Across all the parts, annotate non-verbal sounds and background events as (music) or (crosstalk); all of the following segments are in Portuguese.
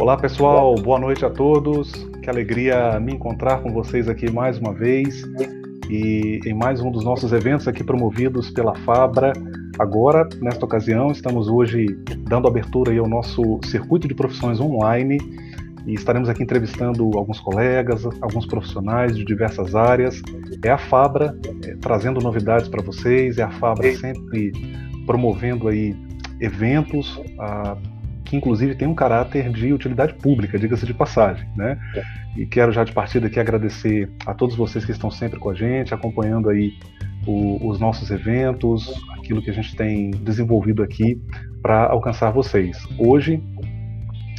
Olá pessoal, boa noite a todos. Que alegria me encontrar com vocês aqui mais uma vez e em mais um dos nossos eventos aqui promovidos pela Fabra. Agora, nesta ocasião, estamos hoje dando abertura ao nosso circuito de profissões online e estaremos aqui entrevistando alguns colegas, alguns profissionais de diversas áreas. É a Fabra é, trazendo novidades para vocês, é a Fabra sempre promovendo aí eventos, ah, que inclusive tem um caráter de utilidade pública, diga-se de passagem, né? E quero já de partida aqui agradecer a todos vocês que estão sempre com a gente, acompanhando aí o, os nossos eventos, aquilo que a gente tem desenvolvido aqui para alcançar vocês. Hoje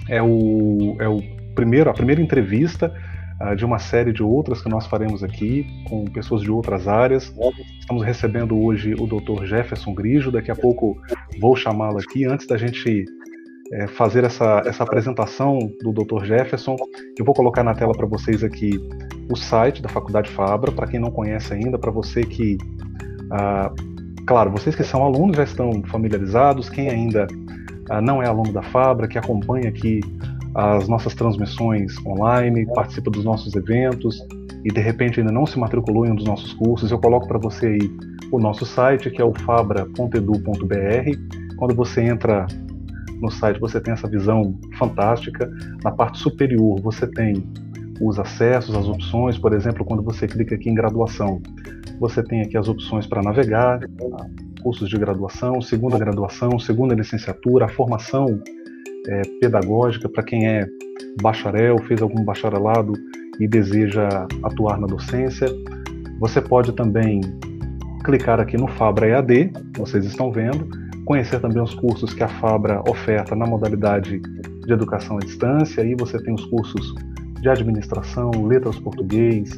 é o, é o primeiro, a primeira entrevista uh, de uma série de outras que nós faremos aqui com pessoas de outras áreas. Estamos recebendo hoje o Dr. Jefferson Grijo, daqui a pouco vou chamá-lo aqui antes da gente é, fazer essa, essa apresentação do Dr. Jefferson. Eu vou colocar na tela para vocês aqui o site da Faculdade Fabra, para quem não conhece ainda, para você que. Ah, claro, vocês que são alunos já estão familiarizados, quem ainda ah, não é aluno da Fabra, que acompanha aqui as nossas transmissões online, participa dos nossos eventos e de repente ainda não se matriculou em um dos nossos cursos, eu coloco para você aí o nosso site, que é o fabra.edu.br. Quando você entra no site você tem essa visão fantástica. Na parte superior você tem os acessos, as opções, por exemplo, quando você clica aqui em graduação, você tem aqui as opções para navegar, cursos de graduação, segunda graduação, segunda licenciatura, a formação é, pedagógica para quem é bacharel, fez algum bacharelado e deseja atuar na docência. Você pode também clicar aqui no Fabra EAD, vocês estão vendo, conhecer também os cursos que a Fabra oferta na modalidade de educação à distância. Aí você tem os cursos de administração, letras português,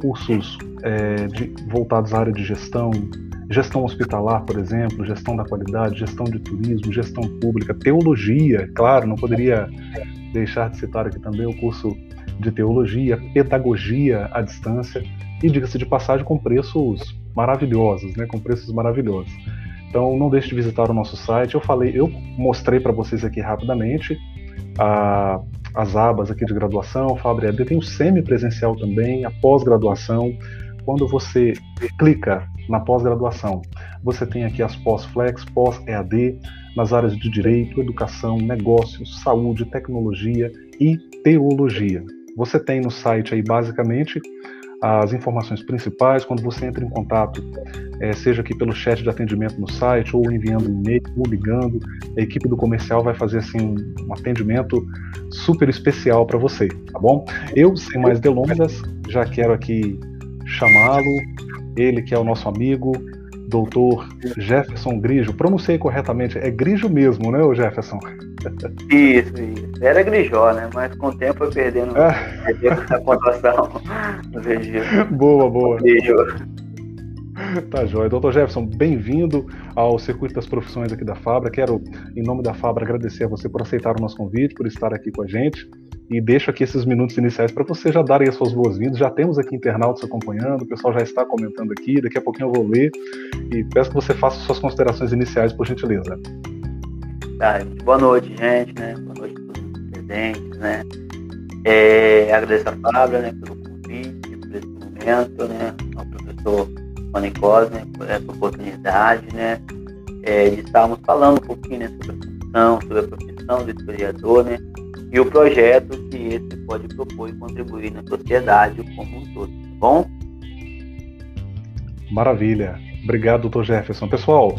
cursos é, de, voltados à área de gestão, gestão hospitalar, por exemplo, gestão da qualidade, gestão de turismo, gestão pública, teologia, claro, não poderia deixar de citar aqui também o curso de teologia, pedagogia à distância e diga-se de passagem com preços maravilhosos, né, com preços maravilhosos. Então não deixe de visitar o nosso site. Eu falei, eu mostrei para vocês aqui rapidamente a, as abas aqui de graduação, Fabri EAD, tem o semi-presencial também, a pós-graduação. Quando você clica na pós-graduação, você tem aqui as pós-flex, pós-EAD, nas áreas de direito, educação, negócios, saúde, tecnologia e teologia. Você tem no site aí basicamente as informações principais quando você entra em contato, é, seja aqui pelo chat de atendimento no site, ou enviando um e-mail, ou ligando. A equipe do comercial vai fazer assim um, atendimento super especial para você, tá bom? Eu, sem mais delongas, já quero aqui chamá-lo, ele que é o nosso amigo, doutor Jefferson Grijo. Pronunciei corretamente, é Grijo mesmo, né, Jefferson? Isso, isso. Era Grijó, né? Mas com o tempo foi perdendo, ah. essa pontuação (laughs) Boa, boa. Grijo. Tá joia. Doutor Jefferson, bem-vindo ao Circuito das Profissões aqui da Fabra. Quero, em nome da Fabra, agradecer a você por aceitar o nosso convite, por estar aqui com a gente. E deixo aqui esses minutos iniciais para você já darem as suas boas-vindas. Já temos aqui internautas acompanhando, o pessoal já está comentando aqui, daqui a pouquinho eu vou ler. E peço que você faça suas considerações iniciais, por gentileza. Tá, boa noite, gente, né? Boa noite a todos os presentes, né? É, agradeço a Fábio, né, pelo convite, por esse momento, né? Ao professor Manicós, né, por essa oportunidade, né? É, de estarmos falando um pouquinho né, sobre a função, sobre a profissão do historiador, né? E o projeto que esse pode propor e contribuir na sociedade como um todo, tá bom? Maravilha. Obrigado, doutor Jefferson. Pessoal,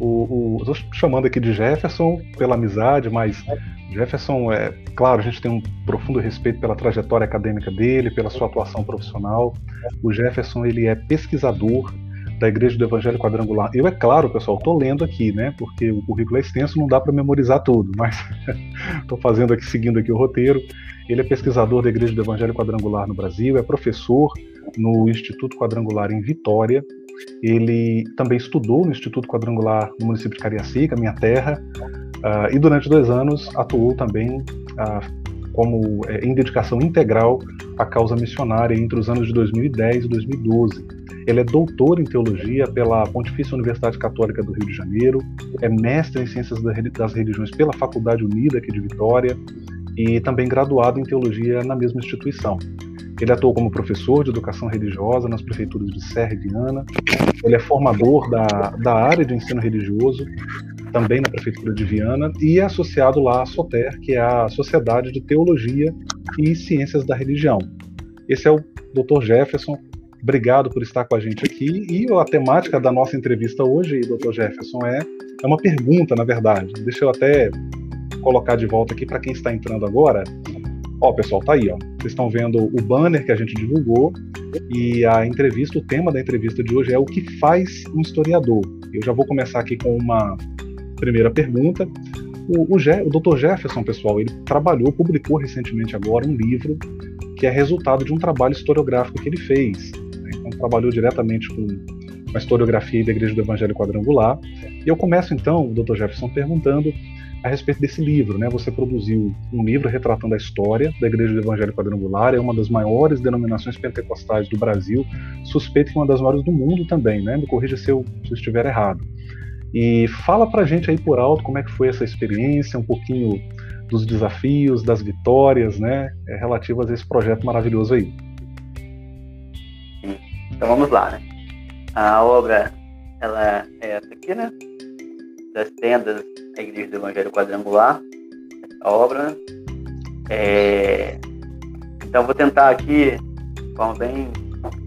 o, o, estou chamando aqui de Jefferson pela amizade, mas Jefferson, é claro, a gente tem um profundo respeito pela trajetória acadêmica dele, pela sua atuação profissional. O Jefferson ele é pesquisador da Igreja do Evangelho Quadrangular. Eu, é claro, pessoal, estou lendo aqui, né? Porque o currículo é extenso, não dá para memorizar tudo, mas (laughs) estou fazendo aqui, seguindo aqui o roteiro. Ele é pesquisador da Igreja do Evangelho Quadrangular no Brasil, é professor no Instituto Quadrangular em Vitória, ele também estudou no Instituto Quadrangular no município de Cariacica, minha terra, uh, e durante dois anos atuou também uh, como é, em dedicação integral à causa missionária entre os anos de 2010 e 2012. Ele é doutor em teologia pela Pontifícia Universidade Católica do Rio de Janeiro, é mestre em ciências das religiões pela Faculdade Unida aqui de Vitória, e também graduado em teologia na mesma instituição. Ele atuou como professor de educação religiosa nas prefeituras de Serra e Viana. Ele é formador da, da área de ensino religioso, também na prefeitura de Viana, e é associado lá à SOTER, que é a Sociedade de Teologia e Ciências da Religião. Esse é o Dr. Jefferson. Obrigado por estar com a gente aqui. E a temática da nossa entrevista hoje, Dr. Jefferson, é, é uma pergunta, na verdade. Deixa eu até colocar de volta aqui para quem está entrando agora. Ó, pessoal, tá aí, ó. Vocês estão vendo o banner que a gente divulgou e a entrevista, o tema da entrevista de hoje é o que faz um historiador. Eu já vou começar aqui com uma primeira pergunta. O, o, Je, o Dr. Jefferson, pessoal, ele trabalhou, publicou recentemente agora um livro que é resultado de um trabalho historiográfico que ele fez. Né? Então, trabalhou diretamente com a historiografia da Igreja do Evangelho Quadrangular. E eu começo então, Dr. Jefferson, perguntando a respeito desse livro. Né? Você produziu um livro retratando a história da Igreja do Evangelho Quadrangular, é uma das maiores denominações pentecostais do Brasil, suspeito que é uma das maiores do mundo também, né? me corrija se eu, se eu estiver errado. E fala pra gente aí por alto como é que foi essa experiência, um pouquinho dos desafios, das vitórias, né, é, relativas a esse projeto maravilhoso aí. Então vamos lá, né? A obra, ela é essa aqui, né? Das tendas a Igreja do Evangelho Quadrangular, a obra. É... Então, vou tentar aqui, de forma bem,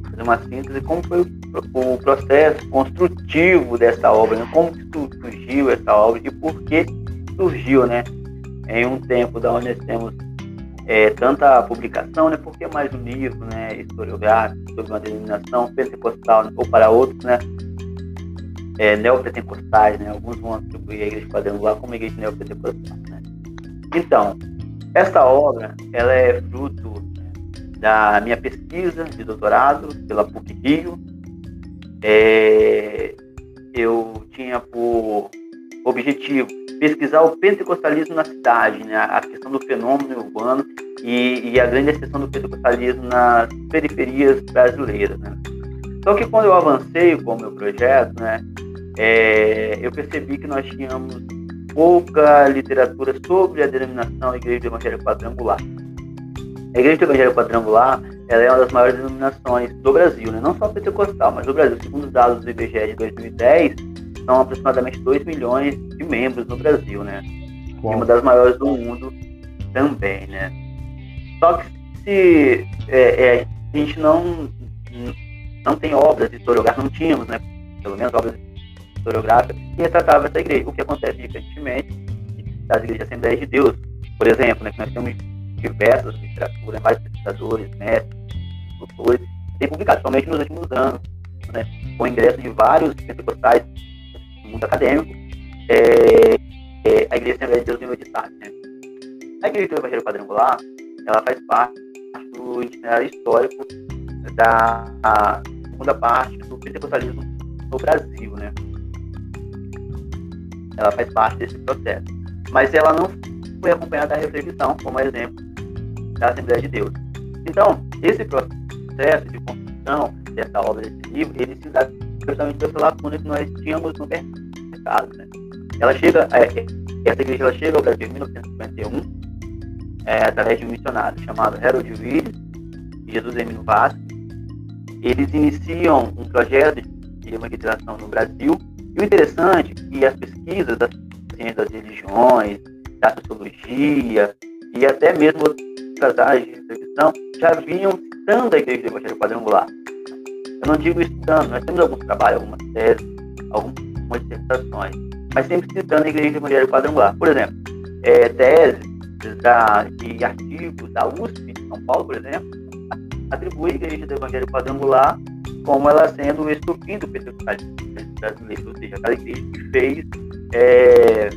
fazer uma síntese, como foi o processo construtivo dessa obra, né? como surgiu essa obra e por que surgiu, né? Em um tempo da onde nós temos é, tanta publicação, né? Porque mais um livro, né? Historiográfico sobre uma denominação pentecostal né? ou para outros, né? É, neopentecostais, né? Alguns vão atribuir a igreja quadrangular como igreja neopentecostal, né? Então, essa obra, ela é fruto da minha pesquisa de doutorado pela PUC Rio. É, eu tinha por objetivo pesquisar o pentecostalismo na cidade, né? a questão do fenômeno urbano e, e a grande exceção do pentecostalismo nas periferias brasileiras. Né? Só que quando eu avancei com o meu projeto, né, é, eu percebi que nós tínhamos pouca literatura sobre a denominação Igreja do Evangelho Quadrangular. A Igreja do Evangelho Quadrangular ela é uma das maiores denominações do Brasil, né? não só pentecostal, mas do Brasil. Segundo os dados do IBGE de 2010, são aproximadamente 2 milhões de membros no Brasil, né? E uma das maiores do mundo também, né? Só que se é, é, a gente não, não tem obras historiográficas, não tínhamos, né? Pelo menos obras historiográfica que retratava essa igreja. O que acontece recentemente das igrejas Assembleias de Deus, por exemplo, né, que nós temos diversas literaturas, vários pesquisadores, mestres, doutores, têm publicado, somente nos últimos anos, né, com o ingresso de vários pentecostais do mundo acadêmico, é, é, a Igreja Assembleia de Deus Universitária. Né. A Igreja do Evangelho Quadrangular, ela faz parte do itinerário histórico da segunda parte do pentecostalismo no Brasil, né? Ela faz parte desse processo. Mas ela não foi acompanhada da reflexão, como exemplo da Assembleia de Deus. Então, esse processo de construção dessa obra, desse livro, ele se dá justamente pela lacuna que nós tínhamos no mercado. Né? Ela chega, é, essa igreja ela chega ao Brasil em 1951, é, através de um missionário chamado Harold Willis Jesus Emílio Vasco. Eles iniciam um projeto de evangelização no Brasil e o interessante é que as pesquisas das ciências das religiões, da sociologia e até mesmo outras áreas de reflexão já vinham citando a Igreja Evangelho Quadrangular. Eu não digo estudando, nós temos alguns trabalhos, algumas teses, algumas dissertações, mas sempre citando a Igreja Evangelho Quadrangular. Por exemplo, é, teses da, e artigos da USP de São Paulo, por exemplo, atribui a Igreja do Evangelho Quadrangular como ela sendo o estupim do brasileiro, ou seja, aquela igreja que fez é,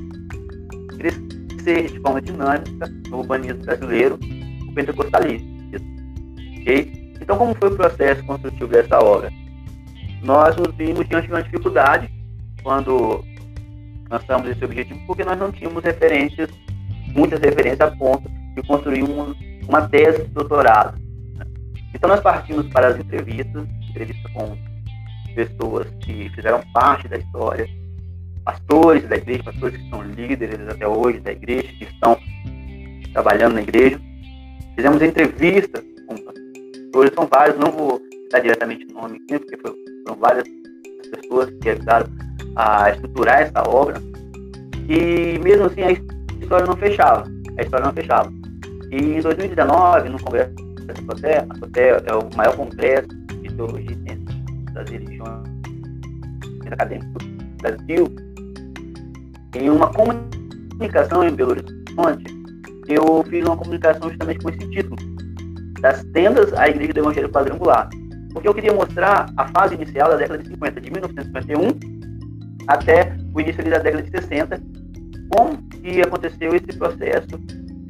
crescer de forma dinâmica no urbanismo brasileiro o pentecostalismo. Okay? Então, como foi o processo construtivo dessa obra? Nós nos vimos diante de uma dificuldade quando lançamos esse objetivo, porque nós não tínhamos referências, muitas referências a ponto de construir uma, uma tese de doutorado. Então, nós partimos para as entrevistas, entrevista com pessoas que fizeram parte da história, pastores da igreja, pastores que são líderes até hoje da igreja, que estão trabalhando na igreja. Fizemos entrevistas com pastores, são vários, não vou citar diretamente o nome aqui, porque foram várias pessoas que ajudaram a estruturar essa obra. E mesmo assim a história não fechava. A história não fechava. E em 2019, no Congresso da Soté, a Soté é o maior congresso de teologia e ciência das religiões acadêmicas do Brasil, em uma comunicação em Belo Horizonte, eu fiz uma comunicação justamente com esse título, das tendas à Igreja do Evangelho Quadrangular. Porque eu queria mostrar a fase inicial da década de 50, de 1951 até o início da década de 60, como que aconteceu esse processo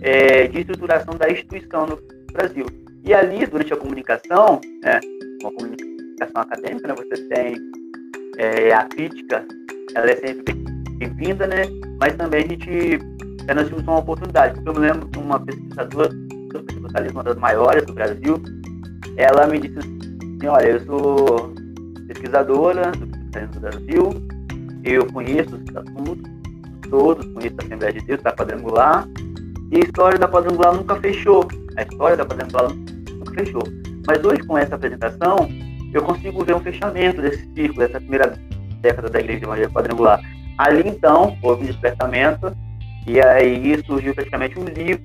é, de estruturação da instituição no Brasil. E ali, durante a comunicação, né, uma comunicação acadêmica, né, você tem é, a crítica, ela é sempre bem-vinda, né, mas também a gente, é, nós tivemos uma oportunidade. Eu me lembro de uma pesquisadora, uma das maiores do Brasil, ela me disse assim, olha, eu sou pesquisadora do Brasil, eu conheço os estatutos todos, conheço a Assembleia de Deus, da quadrangular, e a história da quadrangular nunca fechou. A história da quadrangular nunca fechou. Mas hoje, com essa apresentação, eu consigo ver um fechamento desse ciclo, dessa primeira década da Igreja Evangélica Quadrangular. Ali, então, houve um despertamento, e aí surgiu praticamente um livro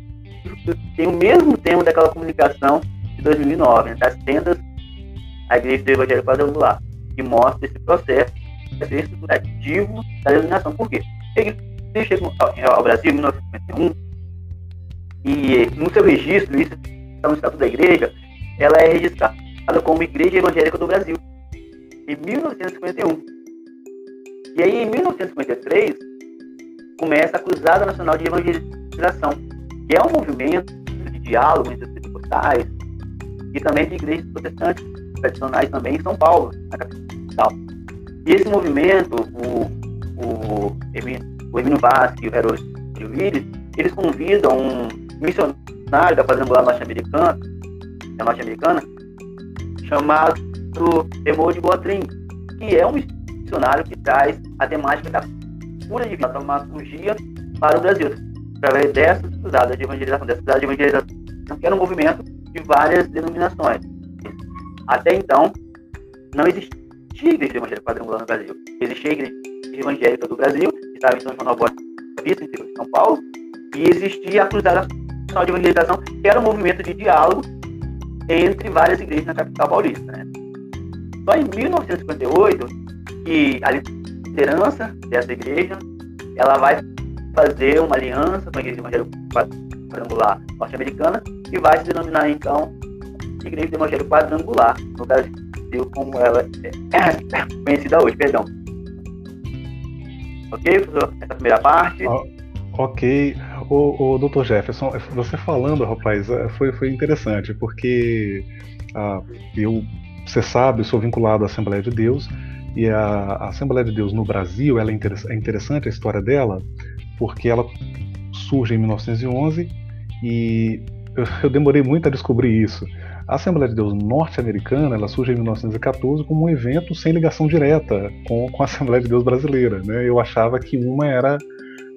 que tem o mesmo tema daquela comunicação de 2009, né, das tendas à Igreja do Evangelho Quadrangular, que mostra esse processo estruturativo da denominação. Por quê? Ele chegou ao Brasil em 1951 e no seu registro, isso está no Estatuto da Igreja, ela é registrada como Igreja Evangélica do Brasil, em 1951. E aí, em 1953, começa a Cruzada Nacional de Evangelização, que é um movimento de diálogo entre os pentecostais e também de igrejas protestantes tradicionais também em São Paulo, na capital. E esse movimento, o, o, o Emílio Vasque e o Herói Willis, eles convidam um missionário da quadrangular norte-americana, norte-americana, chamado Emoji Boatrin, que é um missionário que traz a temática da cura de vida, da para o Brasil, através dessas usadas de evangelização, dessas usadas de evangelização, que era um movimento de várias denominações. Até então, não existia igreja evangélica quadrangular no Brasil. Existia a igreja evangélica do Brasil, que estava em São João de São Paulo, e existia a Cruzada De Evangelização, que era um movimento de diálogo entre várias igrejas na capital paulista. Né? Só em 1958 que a liderança dessa igreja ela vai fazer uma aliança com a igreja evangélica quadrangular norte-americana e vai se denominar então Igreja Evangélica Quadrangular no Brasil como ela é (coughs) conhecida hoje, perdão. Ok, professor? Essa primeira parte. ok. O, o Dr. Jefferson, você falando, rapaz, é, foi, foi interessante, porque ah, eu, você sabe, sou vinculado à Assembleia de Deus, e a, a Assembleia de Deus no Brasil, ela é, é interessante a história dela, porque ela surge em 1911 e eu, eu demorei muito a descobrir isso. A Assembleia de Deus norte-americana ela surge em 1914 como um evento sem ligação direta com, com a Assembleia de Deus brasileira. Né? Eu achava que uma era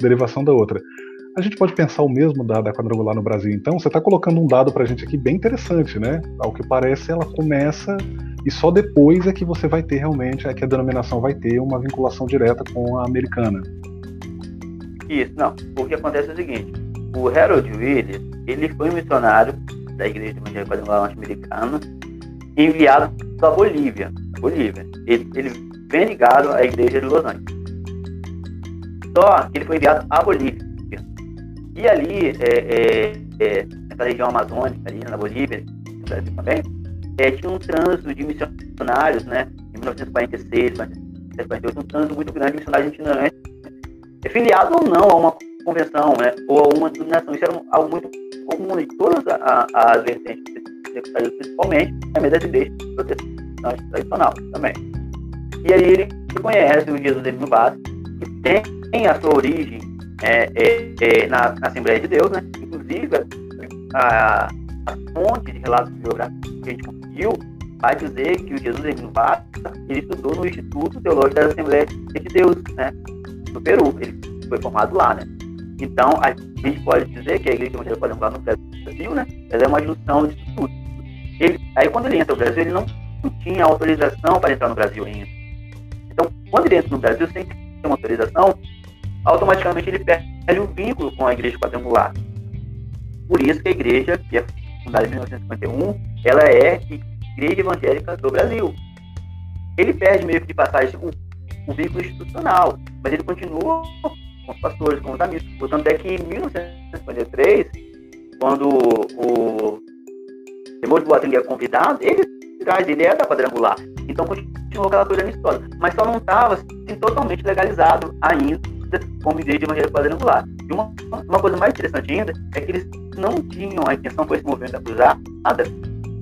derivação da outra. A gente pode pensar o mesmo da, da quadrangular no Brasil, então? Você está colocando um dado para a gente aqui bem interessante, né? Ao que parece, ela começa e só depois é que você vai ter realmente, é que a denominação vai ter uma vinculação direta com a americana. Isso, não. O que acontece é o seguinte: o Harold Willis, ele foi um missionário da Igreja Evangélica Quadrangular Norte-Americana, enviado para a Bolívia. Bolívia. Ele, ele vem ligado à Igreja de Los Angeles. Só que ele foi enviado à Bolívia. E ali, é, é, é, região amazônica, ali na Bolívia, no Brasil também, é, tinha um trânsito de missionários, né? Em 1946, 1948, um trânsito muito grande de missionários itinerantes, é, filiado ou não a uma convenção, né? Ou a uma denominação. Isso era algo muito comum em todas as vertentes principalmente a das igrejas protestantes tradicional também. E aí ele conhece o Jesus Emílio Bastos, que tem a sua origem é, é, é, na, na, Assembleia de Deus, né? Inclusive, a, a fonte de relatos biográficos que a gente conseguiu vai dizer que o Jesus Emílio Bastos ele estudou no Instituto Teológico da Assembleia de Deus, né? No Peru. Ele foi formado lá, né? Então, a gente pode dizer que a igreja evangélica quadrangular no Brasil, né, ela é uma junção disso tudo. Ele, aí quando ele entra no Brasil, ele não tinha autorização para entrar no Brasil ainda. Então, quando ele entra no Brasil sem ter uma autorização, automaticamente ele perde o vínculo com a igreja quadrangular. Por isso que a igreja, que é fundada em 1951, ela é igreja evangélica do Brasil. Ele perde meio que de passagem o, o vínculo institucional, mas ele continua com os pastores, com os amigos. Portanto, é que em 1953, quando o Demônio de Boateng é convidado, ele traz, ele é da quadrangular. Então continuou aquela coisa na história. Mas só não estava assim, totalmente legalizado ainda como igreja evangélica quadrangular. E uma, uma coisa mais interessante ainda é que eles não tinham a intenção com esse movimento da cruzada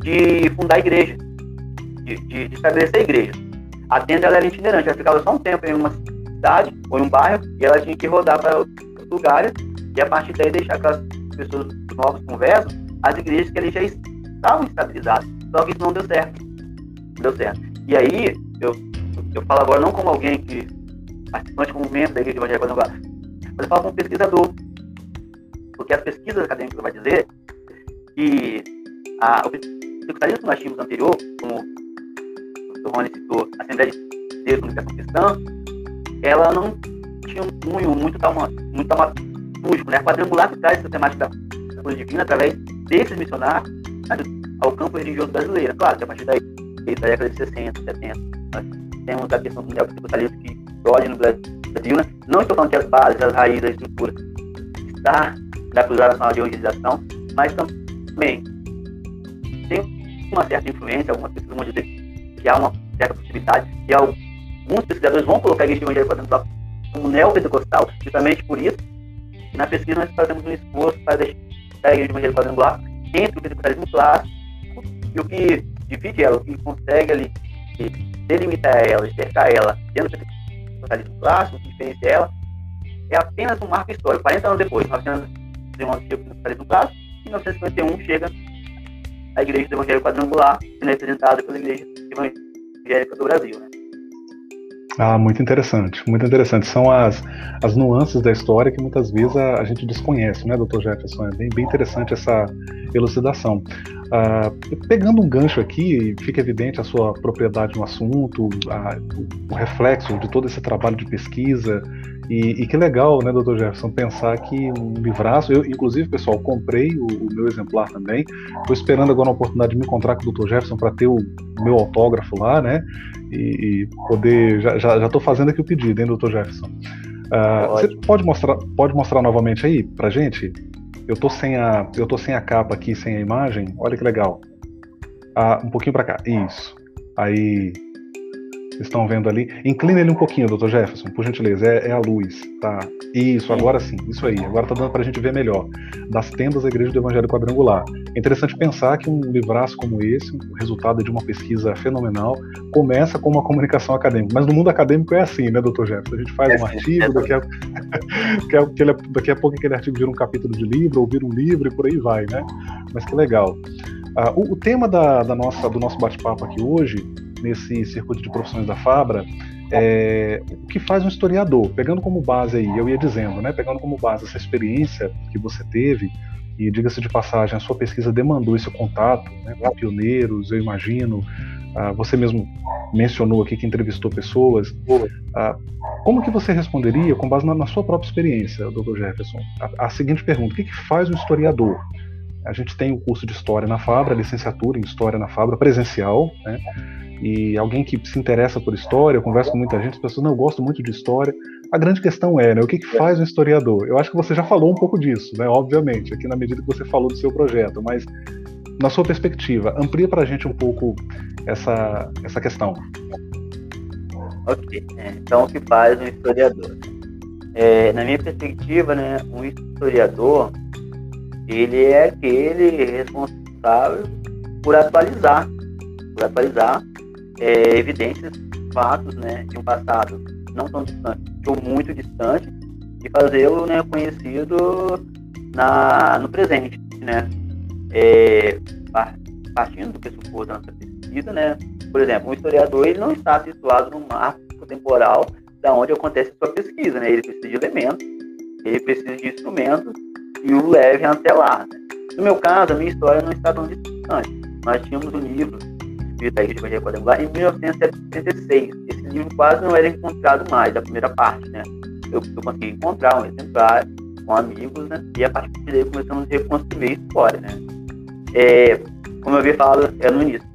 de fundar a igreja, de, de, de estabelecer a igreja. A tenda era itinerante, ela ficava só um tempo em uma cidade ou em um bairro e ela tinha que rodar para outros lugares e a partir daí deixar aquelas pessoas novas conversas as igrejas que ali já estavam estabilizadas. Só que isso não deu certo. Não deu certo. E aí, eu, eu falo agora não como alguém que participante como membro da igreja evangélica mas eu falo como pesquisador. Porque as pesquisas acadêmicas vão dizer que a, o secretarismo que nós tínhamos anterior, como o Rony citou, a Assembleia de Deus, Comunicação Cristã, ela não tinha um cunho muito, taumatúrgico, né? quadrangular que traz essa temática da coisa divina através desses missionários ao campo religioso brasileiro. Claro que a partir daí, da década de 60, 70, nós temos a questão do neopentecostalismo que explode no Brasil, né? Não estou falando que as bases, as raízes, a estrutura está da Cruzada Nacional de Evangelização, mas também tem uma certa influência, algumas pessoas vão dizer que há uma certa possibilidade, e alguns pesquisadores vão colocar a igreja evangélica como neopentecostal, justamente por isso, na pesquisa nós fazemos um esforço para deixar a igreja evangélica quadrangular entre o pentecostalismo clássico e o que divide ela, o que consegue ali delimitar ela, cercar ela dentro do pentecostalismo clássico, que diferencia ela, é apenas um marco histórico. 40 anos depois, 1911 chega o clássico, em 1951 chega a Igreja do Evangelho Quadrangular, sendo representada pela Igreja Evangélica do Brasil. Né? Ah, muito interessante, muito interessante. São as, as nuances da história que muitas vezes a, a gente desconhece, né, doutor Jefferson? É bem, bem interessante essa elucidação. Ah, pegando um gancho aqui, fica evidente a sua propriedade no assunto, a, o, reflexo de todo esse trabalho de pesquisa, e, e, que legal, né, doutor Jefferson, pensar que um livraço, eu, inclusive, pessoal, comprei o, o meu exemplar também, estou esperando agora a oportunidade de me encontrar com o doutor Jefferson para ter o meu autógrafo lá, né, e, e poder, já estou já, já fazendo aqui o pedido, hein, doutor Jefferson. Uh, você pode mostrar, pode mostrar novamente aí para gente? Eu tô sem a, eu tô sem a capa aqui, sem a imagem. Olha que legal. Ah, um pouquinho para cá. Isso. Aí, vocês estão vendo ali. Inclina ele um pouquinho, Dr. Jefferson, por gentileza. É, é, a luz, tá? Isso, agora sim, isso aí. Agora tá dando pra gente ver melhor. Das tendas da Igreja do Evangelho Quadrangular. É interessante pensar que um livraço como esse, o resultado de uma pesquisa fenomenal, começa com uma comunicação acadêmica. Mas no mundo acadêmico é assim, né, Dr. Jefferson? A gente faz é um artigo, é daqui, a... (laughs) daqui a pouco aquele artigo vira um capítulo de livro, ou vira um livro e por aí vai, né? Mas que legal. Uh, o, o, tema da, da nossa, do nosso bate-papo aqui hoje nesse circuito de profissões da Fabra, é, o que faz um historiador, pegando como base aí, eu ia dizendo, né, pegando como base essa experiência que você teve, e diga-se de passagem, a sua pesquisa demandou esse contato né, pioneiros, eu imagino, ah, você mesmo mencionou aqui que entrevistou pessoas, ah, como que você responderia, com base na, na sua própria experiência, doutor Jefferson, a, a seguinte pergunta, o que, que faz um historiador? A gente tem o curso de História na Fabra, licenciatura em História na Fabra, presencial, né? E alguém que se interessa por história, eu converso com muita gente, as pessoas não eu gosto muito de história. A grande questão é, né, o que, que faz um historiador? Eu acho que você já falou um pouco disso, né, obviamente, aqui na medida que você falou do seu projeto, mas na sua perspectiva, amplia para a gente um pouco essa, essa questão. Ok, é, então o que faz um historiador? É, na minha perspectiva, né, um historiador, ele é aquele responsável por atualizar, por atualizar é, evidências, fatos né, de um passado não tão distante ou muito distante e fazê-lo né, conhecido na, no presente. Né? É, partindo do pressuposto da nossa pesquisa, né? por exemplo, um historiador ele não está situado no marco temporal da onde acontece sua pesquisa. Né? Ele precisa de elementos, ele precisa de instrumentos e o levem até lá. Né? No meu caso, a minha história não está tão distante. Nós tínhamos um livro escrito aí de Evangelho Quadrangular em 1976. Esse livro quase não era encontrado mais, a primeira parte, né? Eu, eu consegui encontrar um exemplar com amigos, né? E a partir daí começamos a reconstruir a história, né? É, como eu havia falado é, no início,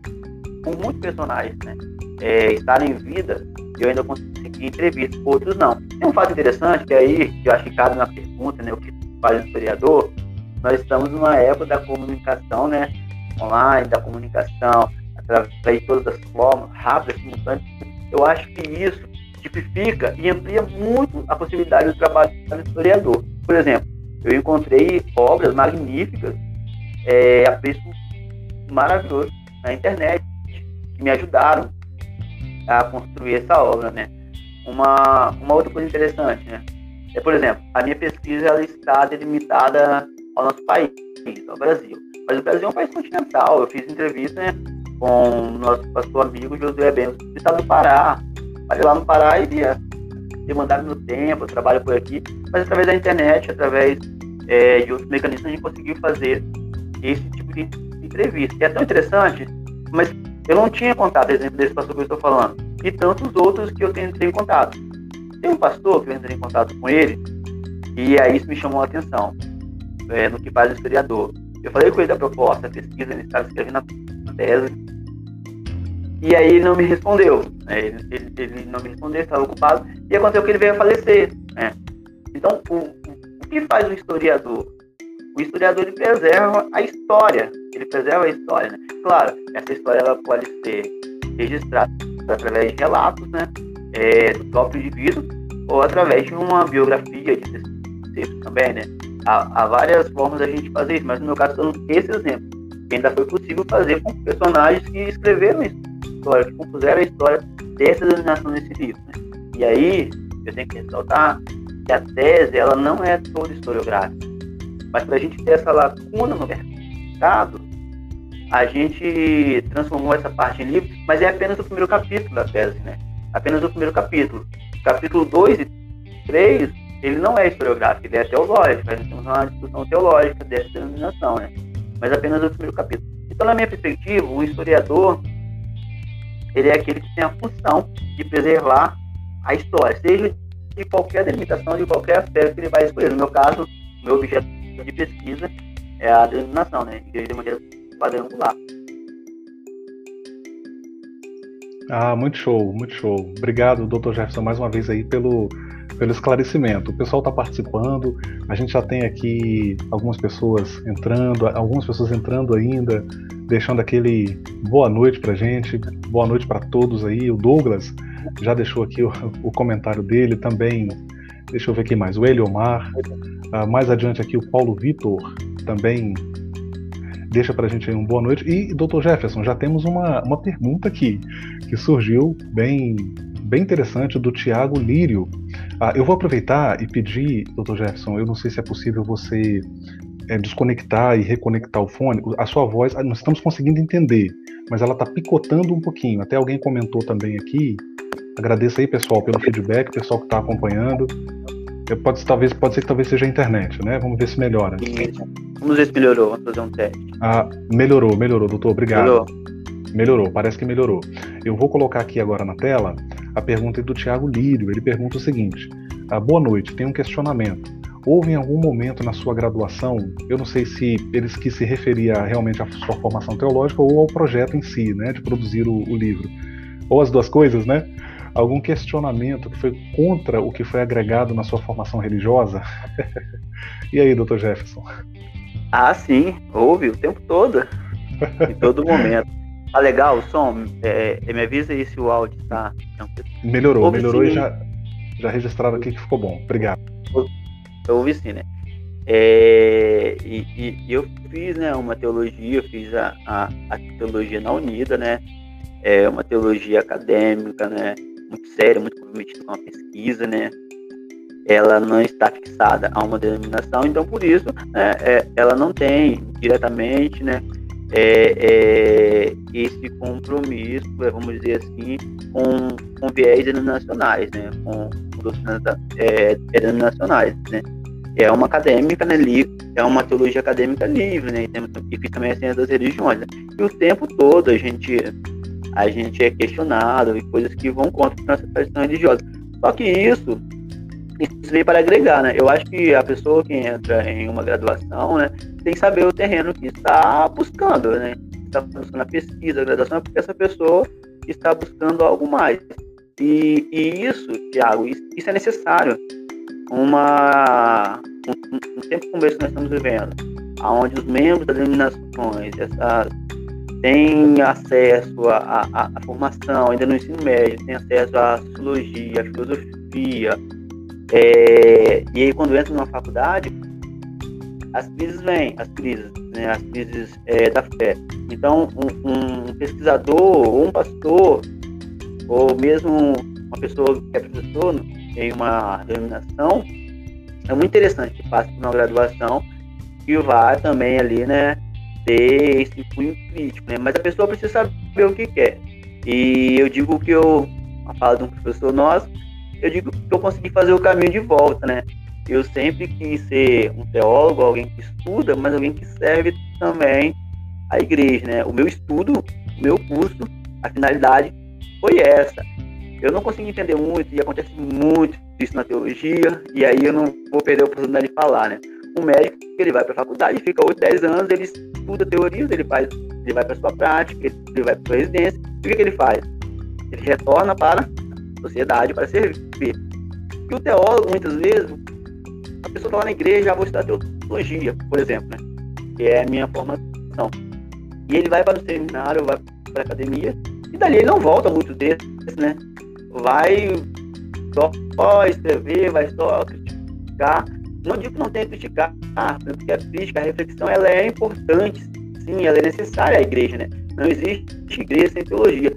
com muitos personagens, né? É, estarem em vida, eu ainda consegui entrevistas, outros não. Tem um fato interessante que aí, que eu acho que cabe na pergunta, né? O que faz o historiador, nós estamos numa época da comunicação, né? Online, da comunicação, através de todas as formas, rápidas, simultâneas. Eu acho que isso tipifica e amplia muito a possibilidade do trabalho do historiador. Por exemplo, eu encontrei obras magníficas é, a preço maravilhoso na internet que me ajudaram a construir essa obra, né? Uma, uma outra coisa interessante, né? É, por exemplo, a minha pesquisa ela está delimitada ao nosso país, ao Brasil. Mas o Brasil é um país continental. Eu fiz entrevista né, com nosso pastor amigo Josué Bento, do estado do Pará. Falei lá no Pará e via demandar meu tempo, trabalho por aqui, mas através da internet, através é, de outros mecanismos, a gente conseguiu fazer esse tipo de entrevista. E é tão interessante, mas eu não tinha contato, exemplo, desse pastor que eu estou falando, e tantos outros que eu tenho, tenho contato. Tem um pastor que eu entrei em contato com ele, e aí isso me chamou a atenção é, no que faz o historiador. Eu falei com ele da proposta, da pesquisa, ele estava escrevendo a tese. E aí ele não me respondeu. Né? Ele, ele, ele, não me respondeu, estava ocupado. E aconteceu que ele veio a falecer. Né? Então, o, o que faz o historiador? O historiador ele preserva a história. Ele preserva a história. Né? Claro, essa história ela pode ser registrada através de relatos né? É, do próprio indivíduo ou através de uma biografia de textos também, né? Há, há, várias formas da gente fazer isso, mas no meu caso, são esse exemplo. Ainda foi possível fazer com personagens que escreveram história, que compuseram a história dessa denominação desse livro. Né? E aí, eu tenho que ressaltar que a tese, ela não é toda historiográfica. Mas para a gente ter essa lacuna no mercado, a gente transformou essa parte em livro, mas é apenas o primeiro capítulo da tese, né? Apenas o primeiro capítulo. Capítulo 2 e 3 ele não é historiográfico, ele é teológico, nós temos uma discussão teológica dessa denominação, né? mas apenas o primeiro capítulo. Então, na minha perspectiva, o historiador ele é aquele que tem a função de preservar a história, seja de qualquer delimitação, de qualquer aspecto que ele vai escolher. No meu caso, meu objeto de pesquisa é a denominação, né? Igreja de maneira quadrangular. Ah, muito show, muito show. Obrigado, doutor Jefferson, mais uma vez aí pelo pelo esclarecimento. O pessoal está participando, a gente já tem aqui algumas pessoas entrando, algumas pessoas entrando ainda, deixando aquele boa noite para gente, boa noite para todos aí. O Douglas já deixou aqui o, o, comentário dele também. Deixa eu ver aqui mais. O Eliomar, uh, mais adiante aqui o Paulo Vitor também deixa para a gente aí um boa noite. E, doutor Jefferson, já temos uma, uma pergunta aqui que surgiu bem, bem interessante do Tiago Lírio. Ah, eu vou aproveitar e pedir, doutor Jefferson, eu não sei se é possível você é, desconectar e reconectar o fone. A sua voz, ah, nós estamos conseguindo entender, mas ela está picotando um pouquinho. Até alguém comentou também aqui. Agradeço aí, pessoal, pelo feedback, pessoal que está acompanhando. Pode, talvez, pode ser que talvez seja a internet, né? Vamos ver se melhora. Vamos ver se melhorou, vamos fazer um teste. Ah, melhorou, melhorou, doutor, obrigado. Melhorou. Melhorou, parece que melhorou. Eu vou colocar aqui agora na tela a pergunta do Tiago Lírio. Ele pergunta o seguinte: ah, Boa noite, tem um questionamento. Houve em algum momento na sua graduação, eu não sei se eles quis se referia realmente à sua formação teológica ou ao projeto em si, né, de produzir o, o livro, ou as duas coisas, né? Algum questionamento que foi contra o que foi agregado na sua formação religiosa? (laughs) e aí, doutor Jefferson? Ah, sim, houve o tempo todo, em todo momento. Tá legal o som? É, é, me avisa aí se o áudio tá Melhorou, ouvi melhorou sim. e já, já registraram aqui que ficou bom. Obrigado. Eu ouvi sim, né? É, e, e, eu fiz né, uma teologia, eu fiz a, a, a, teologia na Unida, né? É uma teologia acadêmica, né? Muito séria, muito comprometida com a pesquisa, né? Ela não está fixada a uma denominação, então por isso né, é, ela não tem diretamente, né? É, é, esse compromisso, é, vamos dizer assim, com, com viés denominacionais, né? com, com doutrinas é, denominacionais. Né? É uma acadêmica, né? é uma teologia acadêmica livre, né? E, temos, e fica também a ciência das religiões. Né? E o tempo todo a gente, a gente é questionado e coisas que vão contra a nossa tradição religiosa. Só que isso, isso veio para agregar, né? Eu acho que a pessoa que entra em uma graduação, né, tem que saber o terreno que está buscando, né? Está buscando a pesquisa, a graduação, é porque essa pessoa está buscando algo mais. E, e isso, Tiago, isso, isso, é necessário. Uma, um, um, tempo como esse que nós estamos vivendo, onde os membros das denominações essas, têm acesso à formação, ainda no ensino médio, têm acesso à sociologia, à filosofia, é, e aí quando entra numa faculdade, as crises vêm, as crises, né, as crises é, da fé. Então, um, um pesquisador, ou um pastor, ou mesmo uma pessoa que é professor em uma denominação, é muito interessante que passe por uma graduação que vai também ali, né, ter esse cunho crítico, né? Mas a pessoa precisa saber o que quer. E eu digo que eu, a fala de um professor nosso, eu digo que eu consegui fazer o caminho de volta, né? Eu sempre quis ser um teólogo, alguém que estuda, mas alguém que serve também à igreja, né? O meu estudo, o meu curso, a finalidade foi essa. Eu não consegui entender muito, e acontece muito isso na teologia, e aí eu não vou perder a oportunidade de falar, né? Um médico, ele vai para a faculdade, fica 8, 10 anos, ele estuda teorias, ele, faz, ele vai para sua prática, ele vai para sua residência, e o que, que ele faz? Ele retorna para a sociedade para servir. E o teólogo, muitas vezes, a pessoa está lá na igreja, já vou estudar teologia, por exemplo, né? que é a minha formação. E ele vai para o seminário, vai para a academia, e dali ele não volta muito desses, né? Vai só escrever, vai só criticar. Não digo que não tem que criticar, porque a crítica, a reflexão, ela é importante, sim, ela é necessária à igreja, né? Não existe igreja sem teologia.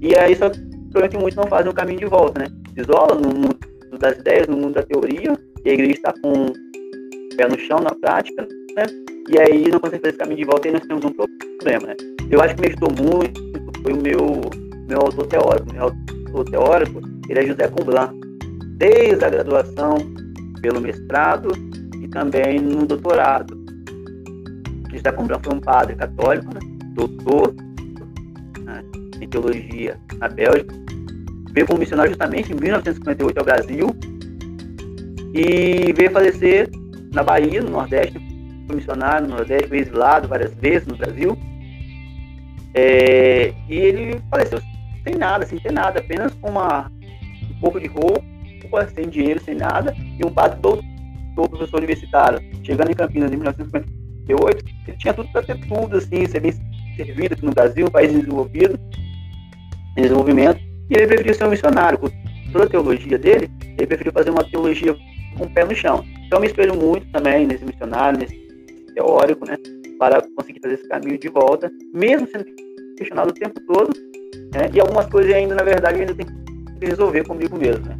E aí só que muitos não fazem o caminho de volta, né? Se isolam no mundo das ideias, no mundo da teoria, e a igreja está com o pé no chão na prática, né? E aí não consegue fazer esse caminho de volta e nós temos um problema, né? Eu acho que me ajudou muito foi o meu, meu autor teórico. Meu autor teórico, ele é José Comblan. Desde a graduação, pelo mestrado e também no doutorado. José Comblan foi um padre católico, né? doutor né? em teologia na Bélgica. Veio como missionário justamente em 1958 ao Brasil e veio falecer na Bahia, no Nordeste, foi missionário no Nordeste, foi exilado várias vezes no Brasil. É, e ele faleceu sem nada, sem ter nada, apenas com uma, um pouco de roupa, sem dinheiro, sem nada, e um padre doutor, professor universitário, chegando em Campinas em 1958, ele tinha tudo para ter tudo, assim, ser bem servido aqui no Brasil, um país desenvolvido, em desenvolvimento, e ele preferiu ser um missionário. Com toda a teologia dele, ele preferiu fazer uma teologia com o pé no chão. Então eu me espelho muito também nesse missionário, nesse teórico, né? Para conseguir fazer esse caminho de volta, mesmo sendo questionado o tempo todo, né? E algumas coisas ainda, na verdade, ainda tem que resolver comigo mesmo, né?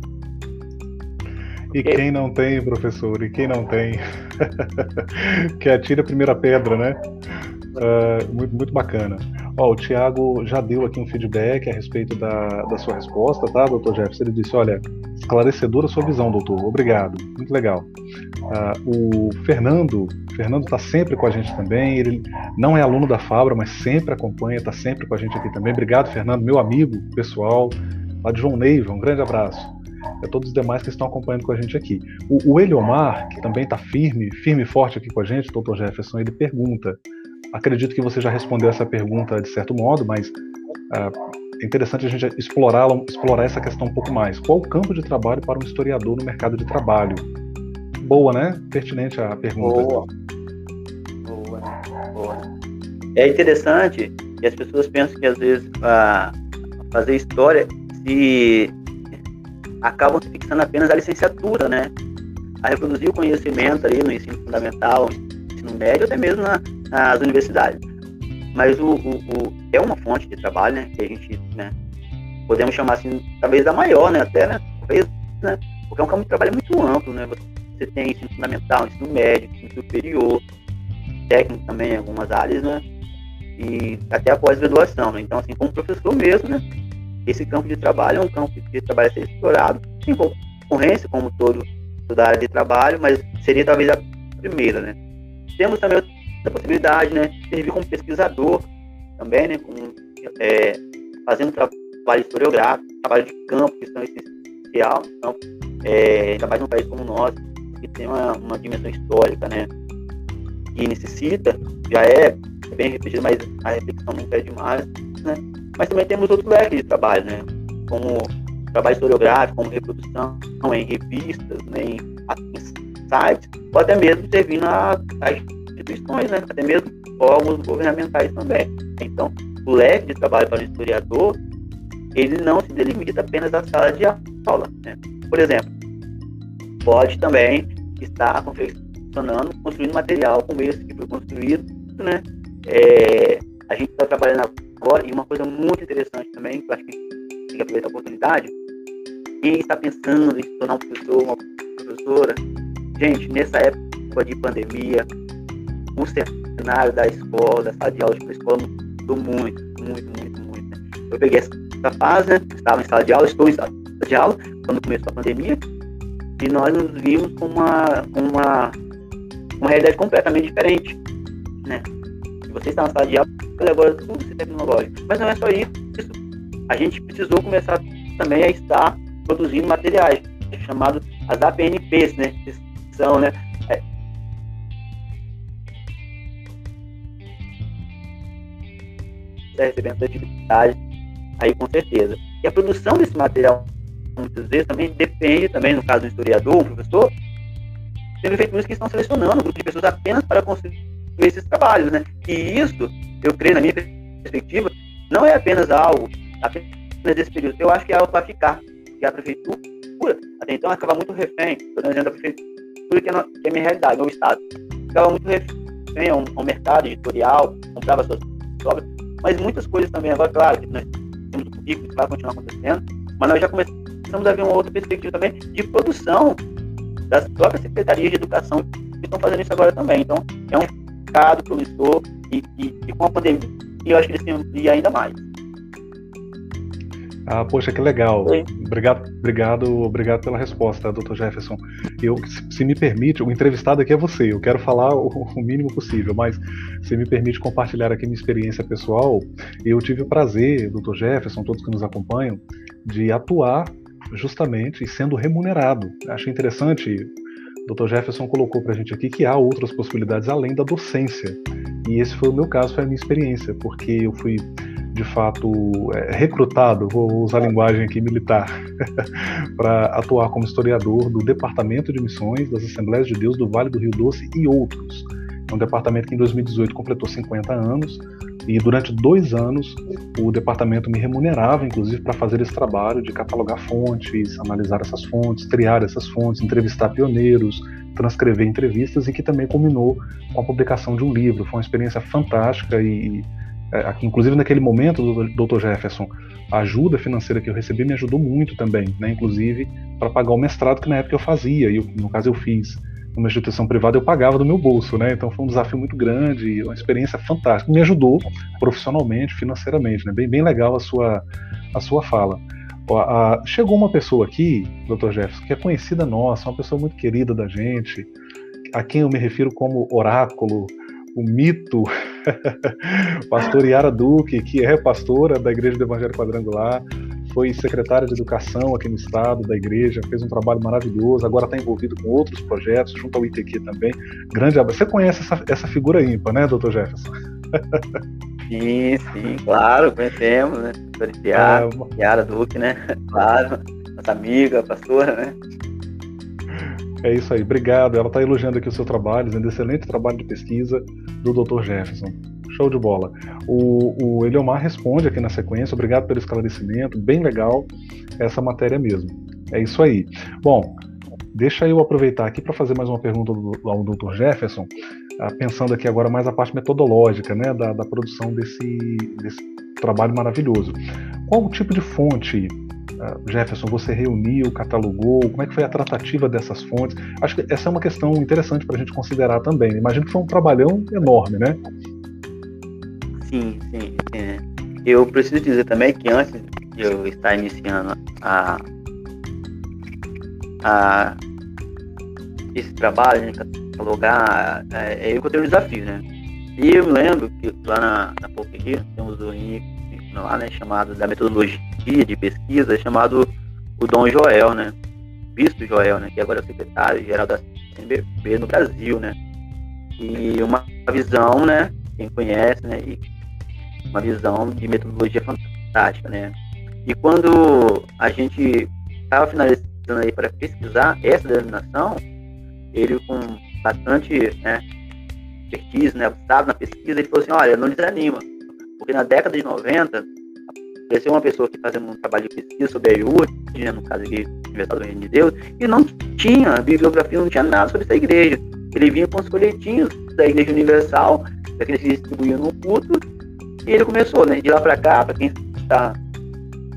E quem não tem, professor, e quem não tem, (laughs) que atira a primeira pedra, né? Uh, muito, muito bacana. Ó, o Tiago já deu aqui um feedback a respeito da, da sua resposta, tá, doutor Jefferson? Ele disse: olha, esclarecedora sua visão, doutor. Obrigado. Muito legal. Uh, o Fernando, Fernando está sempre com a gente também. Ele não é aluno da Fabra, mas sempre acompanha, está sempre com a gente aqui também. Obrigado, Fernando, meu amigo pessoal, lá de João Neiva. Um grande abraço. A todos os demais que estão acompanhando com a gente aqui. O, o Eliomar, que também está firme, firme e forte aqui com a gente, doutor Jefferson, ele pergunta. Acredito que você já respondeu essa pergunta de certo modo, mas uh, é interessante a gente explorar, explorar essa questão um pouco mais. Qual o campo de trabalho para um historiador no mercado de trabalho? Boa, né? Pertinente a pergunta. Boa. Boa, boa. É interessante que as pessoas pensam que às vezes a fazer história se acabam se fixando apenas a licenciatura, né? A reproduzir o conhecimento ali no ensino fundamental, no ensino médio, até mesmo na, nas universidades. Mas o, o, o, é uma fonte de trabalho, né? Que a gente, né? Podemos chamar assim, talvez da maior, né? Até, né? Talvez, né? Porque é um campo de trabalho muito amplo, né? Você tem ensino fundamental, ensino médio, ensino superior, técnico também em algumas áreas, né? E até a pós-graduação, né? Então, assim, como professor mesmo, né? Esse campo de trabalho é um campo de trabalho a ser explorado, sem concorrência, como todo, toda área de trabalho, mas seria talvez a primeira, né? temos também outra possibilidade, né? Servir como pesquisador também, né? Com, é, fazendo trabalho historiográfico, trabalho de campo, que são essencial. Então, é, ainda mais num país como o nosso, que tem uma, uma dimensão histórica, né? Que necessita, já é bem repetido, mas a reflexão não é demais, né? Mas também temos outro leque de trabalho, né? Como trabalho historiográfico, como reprodução em revistas, né? em, em sites, ou até mesmo servindo a, a instituições, né? Até mesmo órgãos governamentais também. Então, o leque de trabalho para o historiador, ele não se delimita apenas à sala de aula. Né? Por exemplo, pode também estar confeccionando, construindo material como esse que foi construído, né? É, a gente está trabalhando agora e uma coisa muito interessante também, que eu acho que tem que aproveitar a oportunidade, quem está pensando em se tornar um professor, uma professora, gente, nessa época de pandemia, o cenário da escola, da sala de aula de escola mudou muito, muito, muito, muito. Né? Eu peguei essa fase, né? estava em sala de aula, estou em sala de aula, quando começou a pandemia, e nós nos vimos com uma, uma, uma realidade completamente diferente. Né? Você está na sala de aula, agora tudo se tecnológico. Mas não é só isso. A gente precisou começar também a estar produzindo materiais, chamados as APNPs, né? São, né? É, recebendo atividade aí com certeza. E a produção desse material muitas vezes também depende também, no caso do historiador, professor, tem prefeituras que estão selecionando um grupo de pessoas apenas para construir esses trabalhos, né? E isso, eu creio, na minha perspectiva, não é apenas algo, apenas desse período. Eu acho que é algo para ficar. Que a prefeitura, até então, acaba muito refém, estou dizendo a prefeitura, que é, que é a minha realidade, meu estado. Ficava muito refém ao, ao mercado editorial, comprava suas obras, mas muitas coisas também, agora, claro, que nós temos o currículo, que vai continuar acontecendo, mas nós já começamos a ver uma outra perspectiva também de produção das próprias secretarias de educação que estão fazendo isso agora também. Então, é um mercado promissor e, e, e com a pandemia eu acho que eles têm amplia ainda mais. Ah, poxa, que legal. Obrigado, obrigado, obrigado pela resposta, Dr. Jefferson. Eu, se me permite, o entrevistado aqui é você. Eu quero falar o, o, mínimo possível, mas se me permite compartilhar aqui minha experiência pessoal, eu tive o prazer, Dr. Jefferson, todos que nos acompanham, de atuar justamente e sendo remunerado. Acho interessante Dr. Jefferson colocou para a gente aqui que há outras possibilidades além da docência. E esse foi o meu caso, foi a minha experiência, porque eu fui de fato é, recrutado, vou usar a linguagem aqui militar, (laughs) para atuar como historiador do Departamento de Missões das Assembleias de Deus do Vale do Rio Doce e outros. É um departamento que em 2018 completou 50 anos e durante dois anos o departamento me remunerava, inclusive, para fazer esse trabalho de catalogar fontes, analisar essas fontes, triar essas fontes, entrevistar pioneiros, transcrever entrevistas e que também culminou com a publicação de um livro. Foi uma experiência fantástica e, é, inclusive naquele momento, Dr. Jefferson, a ajuda financeira que eu recebi me ajudou muito também, né? Inclusive para pagar o mestrado que na época eu fazia, e eu, no caso eu fiz numa instituição privada, eu pagava do meu bolso, né? Então foi um desafio muito grande, uma experiência fantástica. Me ajudou profissionalmente, financeiramente, né? Bem, bem legal a sua, a sua fala. A, chegou uma pessoa aqui, Dr. Jefferson, que é conhecida nossa, uma pessoa muito querida da gente, a quem eu me refiro como oráculo, o mito, (laughs) pastor Yara Duque, que é pastora da Igreja do Evangelho Quadrangular, foi secretária de Educação aqui no estado da igreja, fez um trabalho maravilhoso, agora está envolvido com outros projetos, junto ao ITQ também. Grande abraço. Você conhece essa, essa figura ímpar, né, doutor Jefferson? Sim, sim, claro, conhecemos, né? Doutora Yara, é, Yara Duque, né? Claro, nossa amiga, pastora, né? É isso aí, obrigado. Ela está elogiando aqui o seu trabalho, dizendo excelente trabalho de pesquisa do Dr. Jefferson. Show de bola. O, o Eliomar responde aqui na sequência, obrigado pelo esclarecimento, bem legal essa matéria mesmo. É isso aí. Bom, deixa eu aproveitar aqui para fazer mais uma pergunta ao Dr. Jefferson, ah, pensando aqui agora mais a parte metodológica né, da, da produção desse, desse trabalho maravilhoso. Qual o tipo de fonte Jefferson, você reuniu, catalogou? Como é que foi a tratativa dessas fontes? Acho que essa é uma questão interessante para a gente considerar também. Imagino que foi um trabalhão enorme, né? Sim, sim. É. Eu preciso dizer também que antes de eu estar iniciando a, a esse trabalho de catalogar, é, é eu tenho um desafio, né? E eu lembro que lá na, na PUC temos um lá, né, chamado da metodologia de pesquisa, chamado o Dom Joel, né? Bispo Joel, né? Que agora é o secretário-geral da CNBB no Brasil, né? E uma visão, né? Quem conhece, né? E uma visão de metodologia fantástica, né? E quando a gente estava finalizando aí para pesquisar essa denominação, ele com bastante né, expertise, né, na pesquisa, ele falou assim, olha, não desanima, porque na década de 90 apareceu uma pessoa que fazendo um trabalho de pesquisa sobre a IUD, né, no caso aqui, Universal do Reino de Deus, e não tinha bibliografia, não tinha nada sobre essa igreja. Ele vinha com os folhetinhos da Igreja Universal, daqueles que distribuíam no culto, e ele começou, né, de lá para cá, para quem está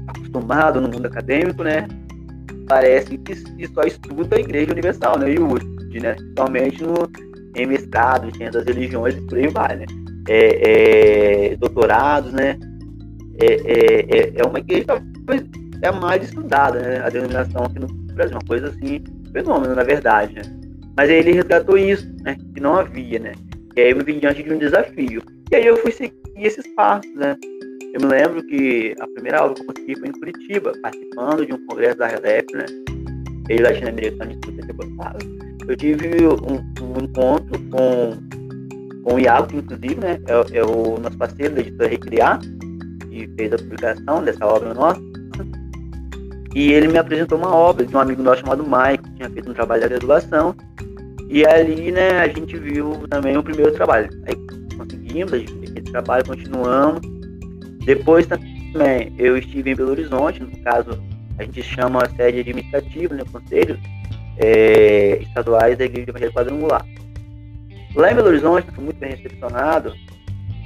acostumado no mundo acadêmico, né, parece que, só estuda a Igreja Universal, né, IUD, né, principalmente no, em mestrado, ciência das religiões e por aí vai, né, é, é, doutorados, né, é, é, é, é uma igreja é a mais estudada, né, a denominação aqui no Brasil, uma coisa assim, fenômeno, na verdade, né, mas aí ele resgatou isso, né, que não havia, né, e aí eu me vi diante de um desafio, e aí eu fui seguir esses passos, né, eu me lembro que a primeira aula que eu consegui foi em Curitiba, participando de um congresso da RELEP, né? Ele latino-americano de. Eu tive um, um, encontro com, com o Iago, inclusive, né? É, é o nosso parceiro da editora Recriar, que fez a publicação dessa obra nossa. E ele me apresentou uma obra de um amigo nosso chamado Mike, que tinha feito um trabalho de graduação. E ali, né, a gente viu também o primeiro trabalho. Aí conseguimos, a gente fez esse trabalho, continuamos. Depois também eu estive em Belo Horizonte, no caso a gente chama a sede administrativa, né, conselhos é, estaduais da Igreja Evangélica Quadrangular. Lá em Belo Horizonte fui muito bem recepcionado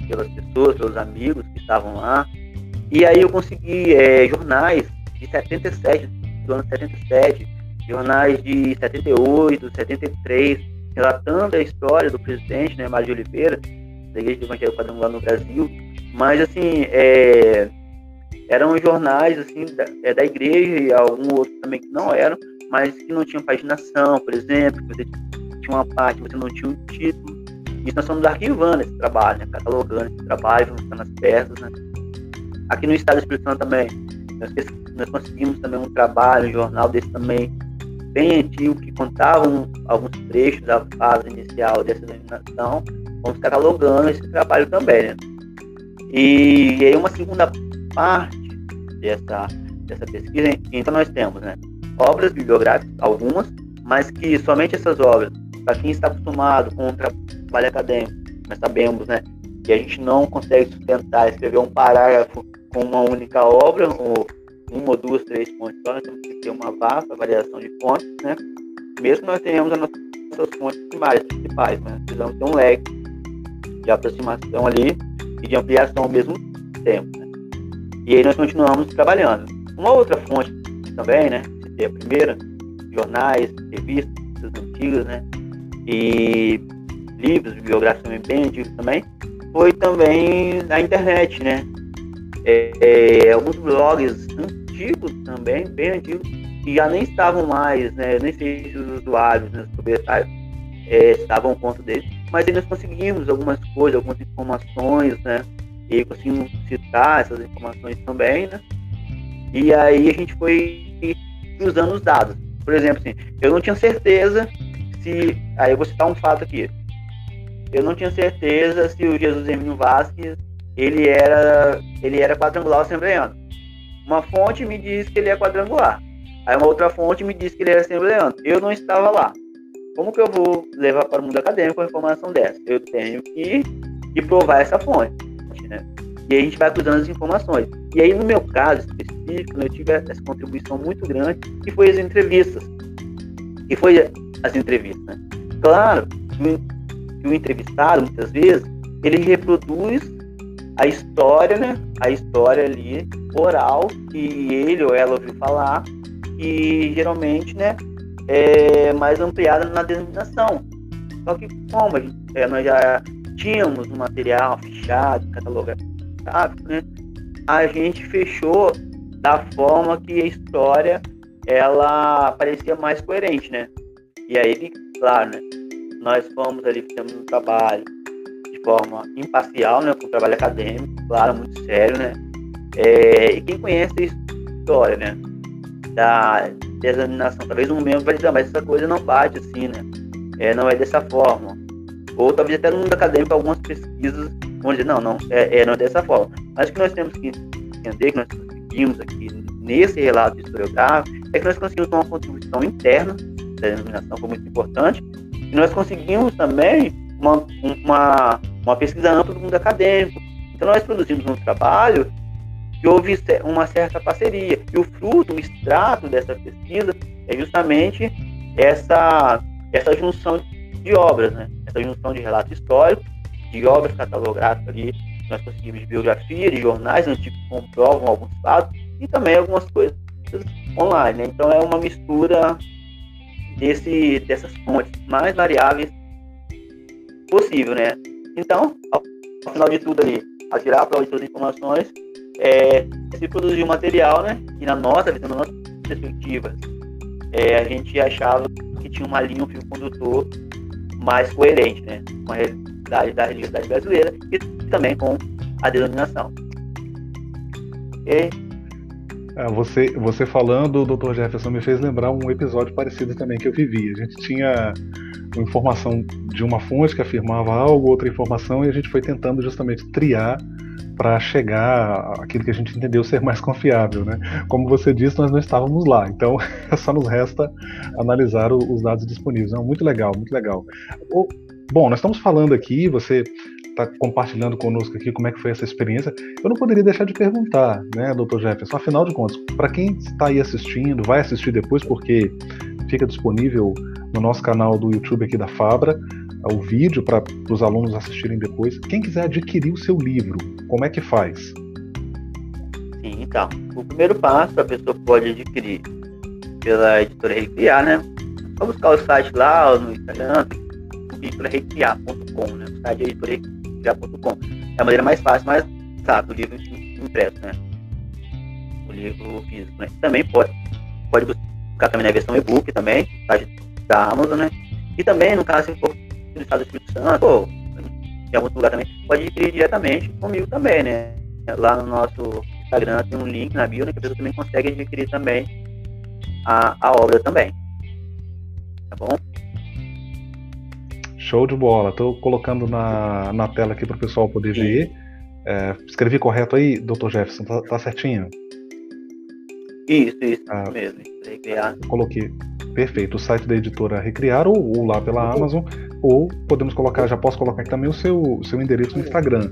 pelas pessoas, pelos amigos que estavam lá. E aí eu consegui é, jornais de 77, do ano 77, jornais de 78, 73, relatando a história do presidente, né, Mário de Oliveira, da Igreja Evangélica Quadrangular no Brasil, mas, assim, é, eram jornais, assim, da, é, da igreja e algum outro também que não eram, mas que não tinham paginação, por exemplo, que tinha uma parte, você não tinha um título. Isso nós estamos arquivando esse trabalho, né, catalogando esse trabalho, juntando as peças, né. Aqui no Estado do Espírito Santo também, nós, nós conseguimos também um trabalho, um jornal desse também, bem antigo, que contava um, alguns trechos da fase inicial dessa denominação, vamos catalogando esse trabalho também, né. E, aí uma segunda parte dessa, dessa pesquisa, então nós temos né, obras bibliográficas, algumas, mas que somente essas obras, para quem está acostumado com o trabalho acadêmico, nós sabemos né, que a gente não consegue sustentar, escrever um parágrafo com uma única obra, ou uma duas, três fontes só, nós temos que ter uma vasta variação de fontes, né? Mesmo nós tenhamos as nossas fontes primárias, principais, né? Precisamos ter um leque de aproximação ali e de ampliação ao mesmo tempo. Né? E aí nós continuamos trabalhando. Uma outra fonte também, né? Citei a primeira, jornais, revistas antigas, né? E livros também bem antigos também, foi também na internet, né? É, é, alguns blogs antigos também, bem antigos, que já nem estavam mais, né? Nem sei se os usuários, né, os proprietários, é, estavam ponto deles, mas nós conseguimos algumas coisas, algumas informações, né? E conseguimos citar essas informações também, né? E aí a gente foi cruzando os dados. Por exemplo, assim, eu não tinha certeza se. Aí eu vou citar um fato aqui. Eu não tinha certeza se o Jesus Hermínio Vasquez ele era, ele era quadrangular assembleano. Uma fonte me diz que ele é quadrangular. Aí uma outra fonte me diz que ele era assembleano. Eu não estava lá. Como que eu vou levar para o mundo acadêmico uma informação dessa? Eu tenho que, que provar essa fonte, né? E aí a gente vai cruzando as informações. E aí, no meu caso específico, eu tive essa contribuição muito grande, que foi as entrevistas. Que foi as entrevistas, né? Claro que o entrevistado, muitas vezes, ele reproduz a história, né? A história ali oral que ele ou ela ouviu falar e geralmente, né? é, mais ampliada na denominação. Só que como gente, é, nós já tínhamos um material fechado, catalogado, né, a gente fechou da forma que a história ela parecia mais coerente, né? E aí, claro, né, nós fomos ali, fizemos um trabalho de forma imparcial, né, com trabalho acadêmico, claro, muito sério, né, é, e quem conhece a história, né, da examinação, talvez um membro vai dizer, ah, mas essa coisa não bate assim, né, é, não é dessa forma, ou talvez até no mundo acadêmico algumas pesquisas vão dizer, não, não, é, é não é dessa forma, mas o que nós temos que entender, que nós conseguimos aqui nesse relato historiográfico, é que nós conseguimos uma contribuição interna denominação, foi muito importante, e nós conseguimos também uma, uma, uma pesquisa ampla do mundo acadêmico. Então, nós produzimos um trabalho que houve uma certa parceria. E o fruto, o extrato dessa pesquisa é justamente essa, essa junção de obras, né? essa junção de relato histórico, de obras catalográficas ali, nós conseguimos de biografia, de jornais antigos que comprovam alguns fatos, e também algumas coisas online. Né? Então é uma mistura desse, dessas fontes mais variáveis possível, né? Então, ao, final de tudo ali, a tirar para todas as informações, é, se produzir um material, né? E na nossa na nossa perspectiva, é, a gente achava que tinha uma linha, um fio condutor mais coerente, né? Com a realidade da religiosidade brasileira e também com a denominação. Ok? É, você, você falando, doutor Jefferson, me fez lembrar um episódio parecido também que eu vivi. A gente tinha uma informação de uma fonte que afirmava algo, outra informação, e a gente foi tentando justamente triar para chegar àquilo que a gente entendeu ser mais confiável, né? Como você disse, nós não estávamos lá, então (laughs) só nos resta analisar os dados disponíveis. Não, muito legal, muito legal. Bom, nós estamos falando aqui, você está compartilhando conosco aqui como é que foi essa experiência. Eu não poderia deixar de perguntar, né, doutor Jefferson, afinal de contas, para quem está aí assistindo, vai assistir depois, porque fica disponível no nosso canal do YouTube aqui da Fabra, o vídeo para os alunos assistirem depois. Quem quiser adquirir o seu livro, como é que faz? Sim, então, o primeiro passo a pessoa pode adquirir pela editora Recriar, né? Só buscar o site lá no Instagram, editorarecriar.com, né? O site é editora editorial.com. É a maneira mais fácil, mais rápida, o livro impresso, né? O livro físico, né? Também pode, pode buscar também na versão e-book também, tá? da Amazon, né? E também, no caso, se for do estado do Espírito Santo, ou em algum lugar também, pode adquirir diretamente comigo também, né? Lá no nosso Instagram tem um link na bio, né? Que a pessoa também consegue adquirir também a, a obra também. Tá bom? Show de bola. Estou colocando na, na tela aqui para o pessoal poder Sim. ver. É, escrevi correto aí, doutor Jefferson? Tá, tá certinho? Isso, isso ah, mesmo. Recriar. Coloquei. Perfeito. O site da editora Recriar ou, ou lá pela Amazon. Ou podemos colocar, já posso colocar aqui também o seu, seu endereço no Instagram.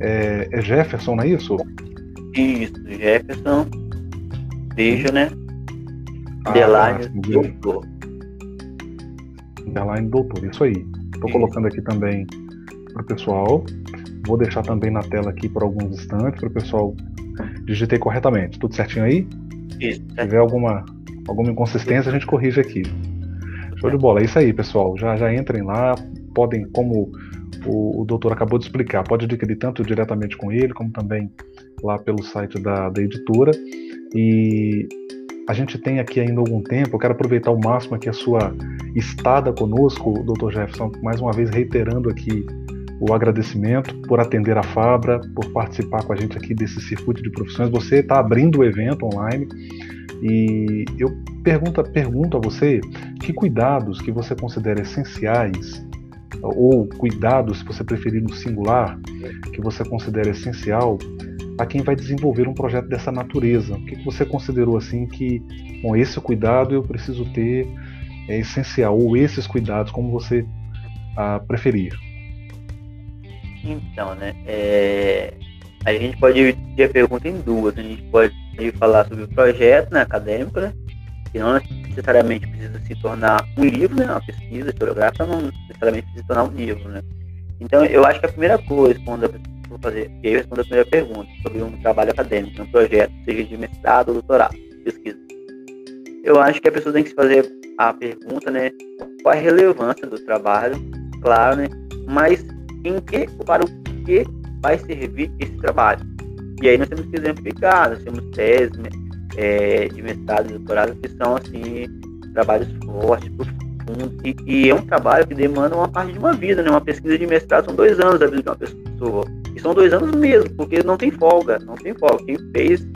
É, é Jefferson, não é isso? Isso, Jefferson. Beijo, né? Ah, Deline Doutor. Deline Doutor, isso aí. Estou colocando aqui também para o pessoal. Vou deixar também na tela aqui por alguns instantes para o pessoal. Digitei corretamente. Tudo certinho aí? Isso. Se tiver alguma, alguma inconsistência, a gente corrige aqui. Show de bola. É isso aí, pessoal. Já, já entrem lá. Podem, como o, o doutor acabou de explicar, pode adquirir tanto diretamente com ele, como também lá pelo site da, da editora. E a gente tem aqui ainda algum tempo, eu quero aproveitar ao máximo aqui a sua estada conosco, Dr. Jefferson, mais uma vez reiterando aqui o agradecimento por atender a Fabra, por participar com a gente aqui desse circuito de profissões. Você está abrindo o evento online e eu pergunto, pergunto a você que cuidados que você considera essenciais ou cuidados, se você preferir no singular, que você considera essencial a quem vai desenvolver um projeto dessa natureza? O que você considerou assim que, bom, esse cuidado eu preciso ter é essencial ou esses cuidados, como você ah, preferir? Então, né, é... a gente pode dividir a pergunta em duas. A gente pode falar sobre o projeto né, acadêmico, né, que não necessariamente precisa se tornar um livro, né, uma pesquisa historiográfica não necessariamente precisa se tornar um livro, né. Então, eu acho que a primeira coisa, quando a vou fazer, e aí eu respondo a primeira pergunta sobre um trabalho acadêmico, um projeto, seja de mestrado ou doutorado, pesquisa. Eu acho que a pessoa tem que se fazer a pergunta, né, qual a relevância do trabalho, claro, né, mas em que, para o que vai servir esse trabalho. E aí nós temos que exemplificar, nós temos teses né, é, de mestrado e doutorado que são, assim, trabalhos fortes, e, e, é um trabalho que demanda uma parte de uma vida, né? Uma pesquisa de mestrado são dois anos da vida de uma pessoa. E são dois anos mesmo, porque não tem folga, não tem folga. Quem fez,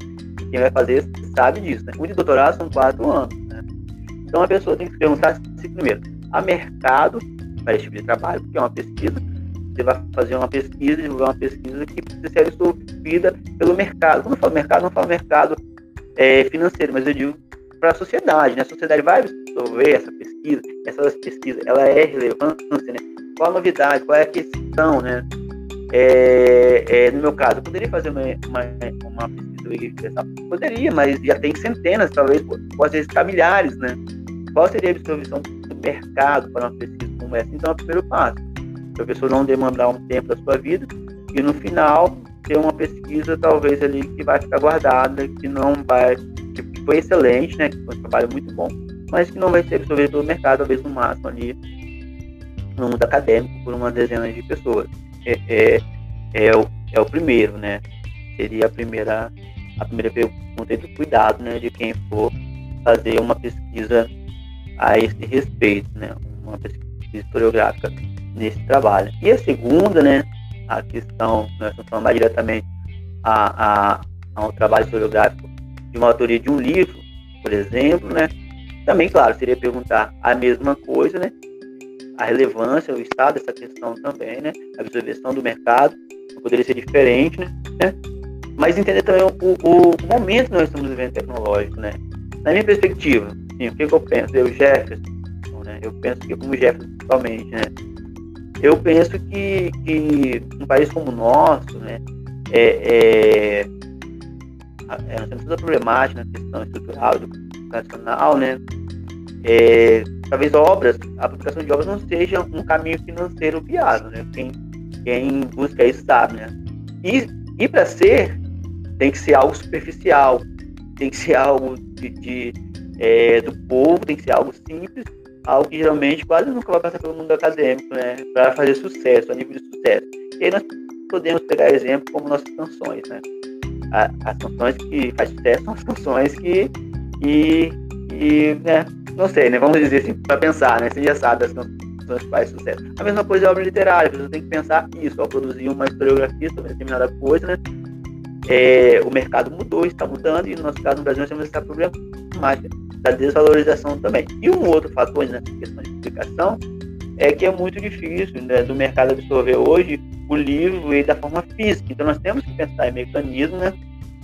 quem vai fazer, sabe disso, né? O de doutorado são quatro anos, né? Então a pessoa tem que perguntar se primeiro, há mercado para esse tipo de trabalho, porque é uma pesquisa, você vai fazer uma pesquisa, divulgar uma pesquisa que precisa ser absorvida pelo mercado. Quando eu falo mercado, não falo mercado é, financeiro, mas eu digo para a sociedade, né? A sociedade vai absorver essa pesquisa, essa pesquisa, ela é relevante, né? Qual a novidade, qual é a questão, né? É, é, no meu caso, eu poderia fazer uma, uma, uma pesquisa Poderia, mas já tem centenas, talvez, pode ser milhares, né? Qual seria a absorção do mercado para uma pesquisa como essa? Então, é o primeiro passo. O professor não demandar um tempo da sua vida e, no final, ter uma pesquisa, talvez, ali que vai ficar guardada, que não vai que foi excelente, né? Que foi um trabalho muito bom, mas que não vai ser absorvido pelo mercado, talvez no máximo ali no mundo acadêmico por uma dezena de pessoas. É, é, é, o, é o primeiro, né? Seria a primeira, a primeira pergunta do cuidado, né? De quem for fazer uma pesquisa a esse respeito, né? Uma pesquisa historiográfica nesse trabalho. E a segunda, né? A questão, nós estamos falando mais diretamente a, a, a um trabalho historiográfico de uma autoria de um livro, por exemplo, né? Também, claro, seria perguntar a mesma coisa, né? A relevância, o estado dessa questão também, né? A absorção do mercado poderia ser diferente, né? Mas entender também o, o, o momento que nós estamos vivendo tecnológico, né? Na minha perspectiva, sim, o que, que eu penso? Eu, Jefferson, né? Eu penso que como Jefferson, principalmente, né? Eu penso que, que um país como o nosso, né? É, é, é, nós temos toda a problemática na questão estrutural educacional, né? É, talvez obras, a publicação de obras não seja um caminho financeiro viável, né? Quem, quem busca isso sabe, né? E, e para ser, tem que ser algo superficial, tem que ser algo de, de é, do povo, tem que ser algo simples, algo que geralmente quase nunca vai passar pelo mundo acadêmico, né? Para fazer sucesso, a nível de sucesso. E aí nós podemos pegar exemplo como nossas canções, né? as canções que faz sucesso são as canções que, que, que né, não sei, né, vamos dizer assim, para pensar, né, você já sabe as canções que faz sucesso. A mesma coisa é obra literária, você tem que pensar isso, ao produzir uma historiografia sobre determinada coisa, né, é, o mercado mudou, está mudando, e no nosso caso no Brasil nós temos essa problemática da desvalorização também. E um outro fator nessa questão de publicação é que é muito difícil né, do mercado absorver hoje o livro e da forma física. Então nós temos que pensar em mecanismos né,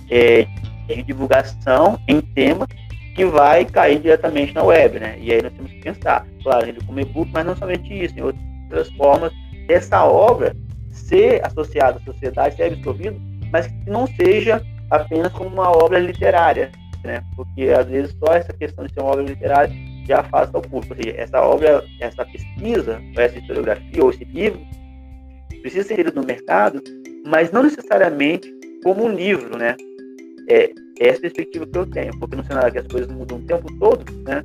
é, de divulgação em tema que vai cair diretamente na web, né? E aí nós temos que pensar, claro, ele como e-book, mas não somente isso, em outras formas dessa obra ser associada à sociedade, ser absorvido, mas que não seja apenas como uma obra literária, né? Porque às vezes só essa questão de ser uma obra literária já afasta o público. Ou seja, essa obra, essa pesquisa, essa historiografia ou esse livro precisa ser lido no mercado, mas não necessariamente como um livro, né? É, é essa perspectiva que eu tenho, porque no cenário que as coisas mudam o tempo todo, né?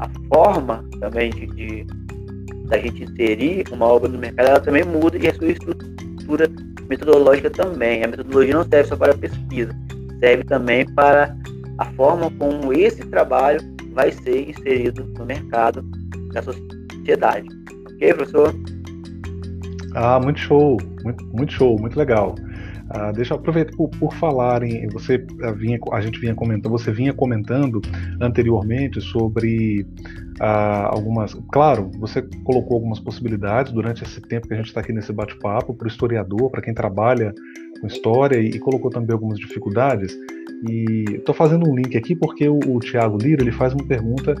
A forma também de, de da gente inserir uma obra no mercado, ela também muda e a sua estrutura metodológica também. A metodologia não serve só para pesquisa, serve também para a forma como esse trabalho vai ser inserido no mercado da sociedade. Ok, professor? Ah, muito show, muito, muito show, muito legal. Ah, deixa eu aproveitar por, por falar em você ah, vinha, a gente vinha comentando, você vinha comentando anteriormente sobre ah, algumas, claro, você colocou algumas possibilidades durante esse tempo que a gente está aqui nesse bate-papo para o historiador, para quem trabalha com história e, e colocou também algumas dificuldades. E estou fazendo um link aqui porque o, o Tiago Lira ele faz uma pergunta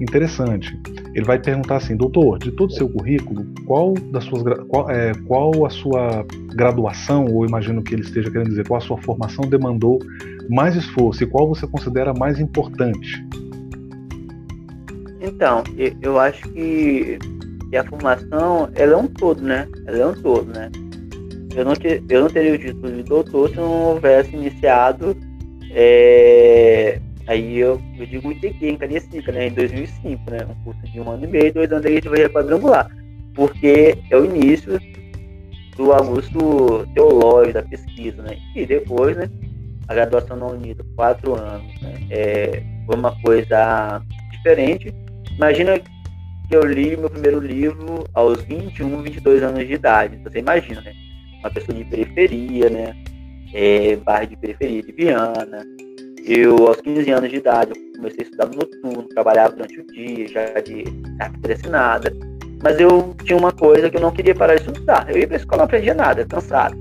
interessante. Ele vai perguntar assim, doutor, de todo o seu currículo, qual das suas qual, é, qual a sua graduação, ou imagino que ele esteja querendo dizer, qual a sua formação demandou mais esforço e qual você considera mais importante? Então, eu acho que, que a formação ela é um todo, né? Ela é um todo, né? Eu não, te, eu não teria o título de doutor se não houvesse iniciado é, aí eu, eu digo ITQ em Cariacica, né, em 2005, né, um curso de um ano e meio, dois anos aí a gente vai quadrangular, porque é o início do Augusto Teológico da pesquisa, né, e depois, né, a graduação na Unida, quatro anos, né, é, foi uma coisa diferente. Imagina que eu li meu primeiro livro aos 21, 22 anos de idade. Você imagina, né? Uma pessoa de periferia, né? É, bairro de periferia de Viana. Eu, aos 15 anos de idade, comecei a estudar no noturno, trabalhava durante o dia, já de carteira assinada. Mas eu tinha uma coisa que eu não queria parar de estudar. Eu ia para a escola, não aprendia nada, cansado.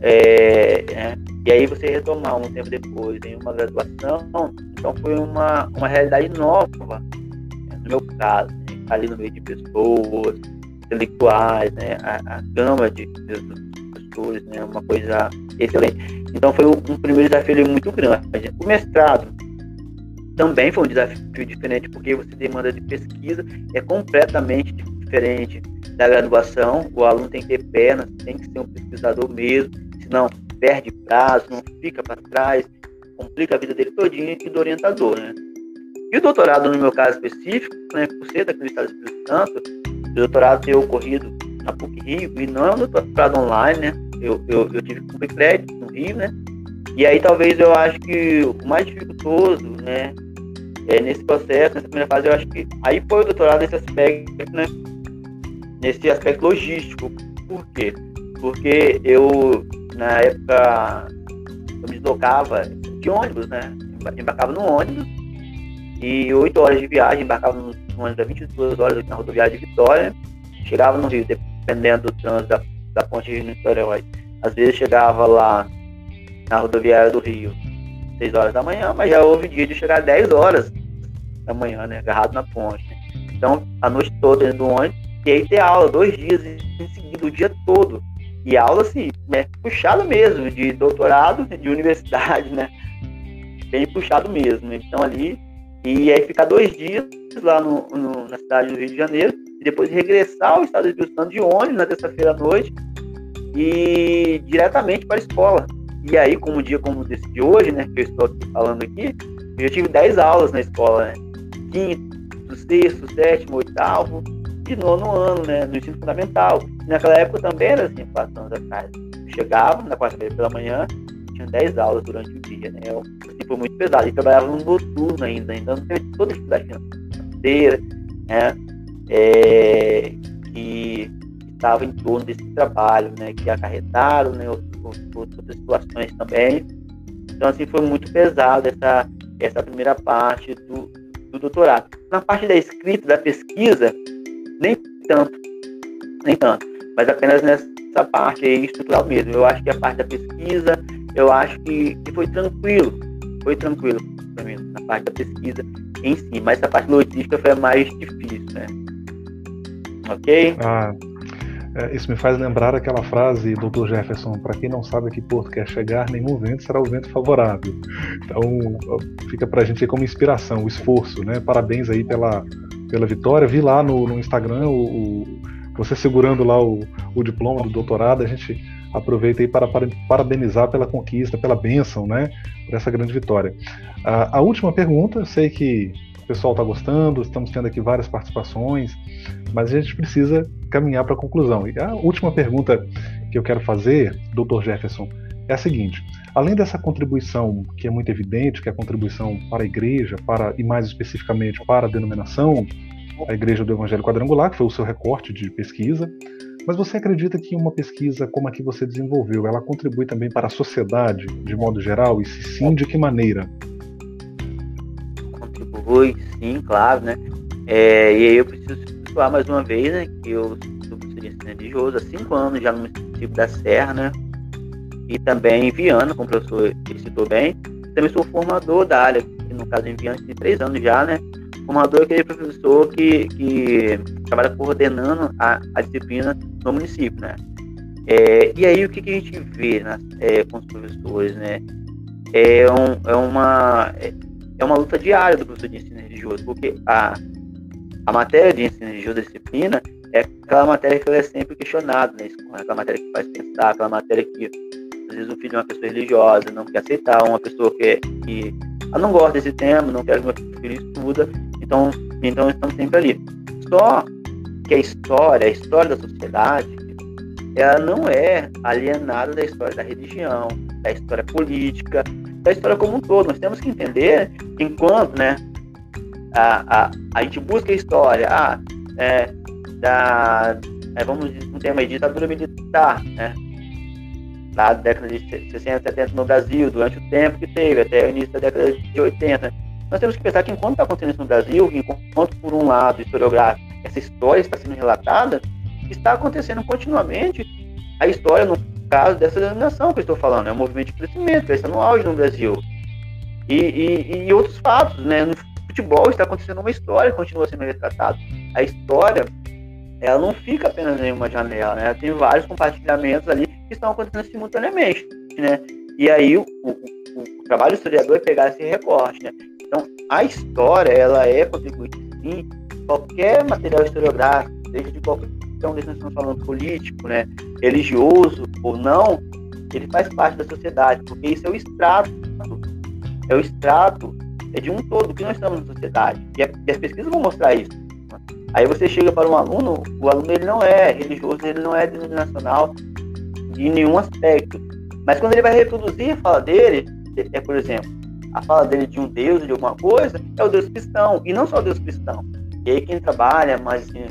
É, é, e aí você retomar um tempo depois em uma graduação, então foi uma, uma realidade nova, né, no meu caso, né, ali no meio de pessoas, intelectuais, né, a, a gama de, né, uma coisa excelente. Então foi um, primeiro desafio muito grande. O mestrado também foi um desafio diferente, porque você demanda de pesquisa é completamente diferente da graduação. O aluno tem que ter pernas, tem que ser um pesquisador mesmo, senão perde prazo, não fica para trás, complica a vida dele todinho e do orientador, né? E o doutorado, no meu caso específico, né, por ser daqui do Estado do Espírito Santo, o doutorado ter ocorrido na PUC Rio, e não é um doutorado online, né? Eu, eu, eu tive que cumprir crédito no Rio, né? E aí talvez eu acho que o mais dificultoso, né, é, nesse processo, nessa primeira fase, eu acho que aí foi o doutorado nesse aspecto, né, nesse aspecto logístico. Por quê? Porque eu na época eu me deslocava de ônibus, né? Embarcava no ônibus e oito horas de viagem, embarcava no ônibus da 22 horas na rodoviária de Vitória, chegava no Rio, dependendo do trânsito da ponte de Niterói. Às vezes chegava lá na rodoviária do Rio 6 horas da manhã, mas já houve dia de chegar 10 horas da manhã, né? Agarrado na ponte. Né? Então, a noite toda dentro do ônibus, e aí ter aula dois dias em seguida, o dia todo. E aula, assim, né, puxado mesmo, de doutorado, de universidade, né? Bem puxado mesmo. Então ali, e aí ficar dois dias lá no, no, na cidade do Rio de Janeiro, e depois regressar ao estado do Espírito Santo de ônibus na terça-feira à noite e diretamente para a escola. E aí, como um dia como desse de hoje, né, que eu estou aqui falando aqui, eu tive 10 aulas na escola, né? Quinto, sexto, sétimo, oitavo, de nono ano, né, no ensino fundamental. Naquela época também era assim, quatro anos atrás. Eu chegava na quarta-feira pela manhã, tinha 10 aulas durante o dia, né? Eu, assim, foi muito pesado. E trabalhava no noturno ainda, então não teve toda a dificuldade financeira, né? É, que estava em torno desse trabalho, né? Que acarretaram, né? Outras situações também. Então, assim, foi muito pesado essa, essa primeira parte do, do doutorado. Na parte da escrita, da pesquisa, nem tanto, nem tanto, mas apenas nessa parte aí estrutural mesmo. Eu acho que a parte da pesquisa, eu acho que, que foi tranquilo, foi tranquilo para mim, na parte da pesquisa em si, mas a parte logística foi a mais difícil, né? Ok? Ah, isso me faz lembrar aquela frase, Dr. Jefferson, para quem não sabe a que porto quer chegar, nenhum vento será o vento favorável. Então, fica para a gente como inspiração, o esforço, né? Parabéns aí pela, pela vitória. Vi lá no, no Instagram o, o, você segurando lá o, o, diploma do doutorado. A gente aproveita aí para, para parabenizar pela conquista, pela bênção, né? Por essa grande vitória. A, a última pergunta, eu sei que o pessoal está gostando, estamos tendo aqui várias participações, mas a gente precisa caminhar para a conclusão. E a última pergunta que eu quero fazer, doutor Jefferson, é a seguinte: além dessa contribuição que é muito evidente, que é a contribuição para a igreja, para e mais especificamente para a denominação, a Igreja do Evangelho Quadrangular, que foi o seu recorte de pesquisa, mas você acredita que uma pesquisa como a que você desenvolveu, ela contribui também para a sociedade de modo geral? E se sim, de que maneira? Contribui, sim, claro, né? É, e aí eu preciso falar mais uma vez, né, que eu sou professor religioso há cinco anos já no município da Serra, né? e também em Viana, como o professor citou bem. Também sou formador da área, no caso em Viana tem três anos já, né? Formador é aquele professor que, que trabalha coordenando a, a disciplina no município, né? É, e aí o que, que, a gente vê né, é, com os professores, né? É, um, é, uma, é uma luta diária do professor de ensino religioso, porque a, a matéria de ensino a disciplina, é aquela matéria que ela é sempre questionada na escola, aquela matéria que faz pensar, aquela matéria que às vezes o filho é uma pessoa religiosa, não quer aceitar, uma pessoa que, que ah, não gosta desse tema, não quer que meu filho estuda, então, então estamos sempre ali. Só que a história, a história da sociedade, ela não é alienada da história da religião, da história política, da história como um todo. Nós temos que entender, enquanto, né, a, a, a gente busca a história, ah, é, da, é, vamos um tema aí, ditadura militar, né? Na década de 60, 70 no Brasil, durante o tempo que teve, até o início da década de 80. Nós temos que pensar que enquanto está acontecendo isso no Brasil, enquanto por um lado historiográfico, essa história está sendo relatada, está acontecendo continuamente a história, no caso dessa denominação que eu estou falando, é um movimento de crescimento, que está no auge no Brasil. E, e, e, outros fatos, né? Futebol está acontecendo uma história, continua sendo retratada. A história, ela não fica apenas em uma janela, né? Tem vários compartilhamentos ali que estão acontecendo simultaneamente, né? E aí o, o, o trabalho do historiador é pegar esse recorte, né? Então, a história, ela é contribuinte, sim, qualquer material historiográfico, seja de qualquer então, nós estamos falando político, né, religioso ou não, ele faz parte da sociedade, porque isso é o extrato, é o extrato é de um todo que nós estamos na sociedade. E, e as pesquisas vão mostrar isso. Aí você chega para um aluno, o aluno ele não é religioso, ele não é denominacional de nenhum aspecto. Mas quando ele vai reproduzir a fala dele, é, por exemplo, a fala dele de um Deus, de alguma coisa, é o Deus cristão. E não só o Deus cristão. E aí quem trabalha mais assim,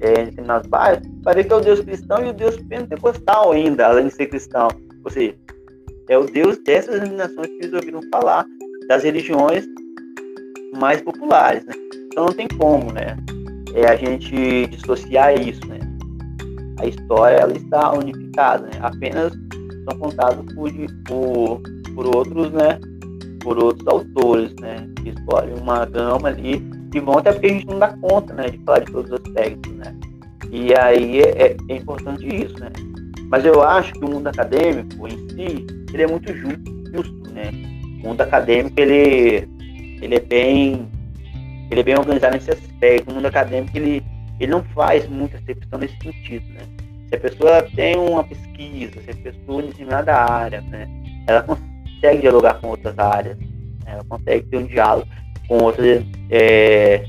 é, em determinados bairros, vai ver que é o Deus cristão e o Deus pentecostal ainda, além de ser cristão. Ou seja, é o Deus dessas denominações que eles ouviram falar, das religiões mais populares, né? Então não tem como, né? É a gente dissociar isso, né? A história ela está unificada, né? Apenas são contados por, por, por outros, né? Por outros autores, né? Que escolhem uma gama ali que vão, até porque a gente não dá conta, né? De falar de todos os aspectos, né? E aí é, é, é importante isso, né? Mas eu acho que o mundo acadêmico em si, ele é muito justo, né? Mundo acadêmico, ele, ele é bem ele é bem organizado nesse aspecto. O mundo acadêmico, ele, ele não faz muita excepção nesse sentido, né? Se a pessoa tem uma pesquisa, se a pessoa em determinada área, né? Ela consegue dialogar com outras áreas, né? ela consegue ter um diálogo com outras é,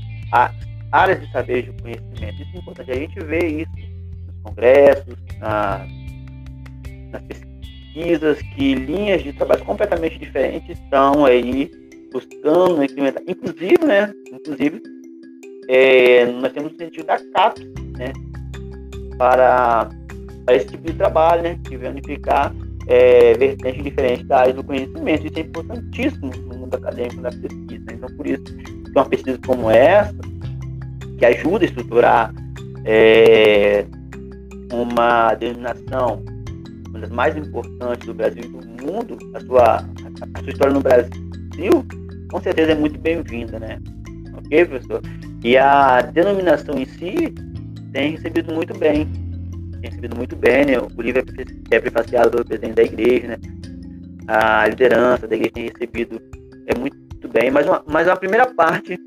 áreas de saber de conhecimento. Isso é importante. A gente vê isso nos congressos, na, nas pesquisas, que linhas de trabalho completamente diferentes estão aí buscando incrementar. Inclusive, né? Inclusive, é, nós temos o sentido da CAPES, né? Para, para esse tipo de trabalho, né? Que vem unificar é, vertentes diferentes da área do conhecimento. Isso é importantíssimo no mundo acadêmico da pesquisa. Então, por isso uma pesquisa como essa, que ajuda a estruturar é, uma denominação, uma das mais importantes do Brasil e do mundo, a sua, a sua história no Brasil, com certeza é muito bem-vinda, né? Ok, professor? E a denominação em si tem recebido muito bem. Tem recebido muito bem, né? O livro é, é prefaciado pelo presidente da igreja, né? A liderança da igreja tem recebido é muito bem. Mas uma, mas uma primeira parte,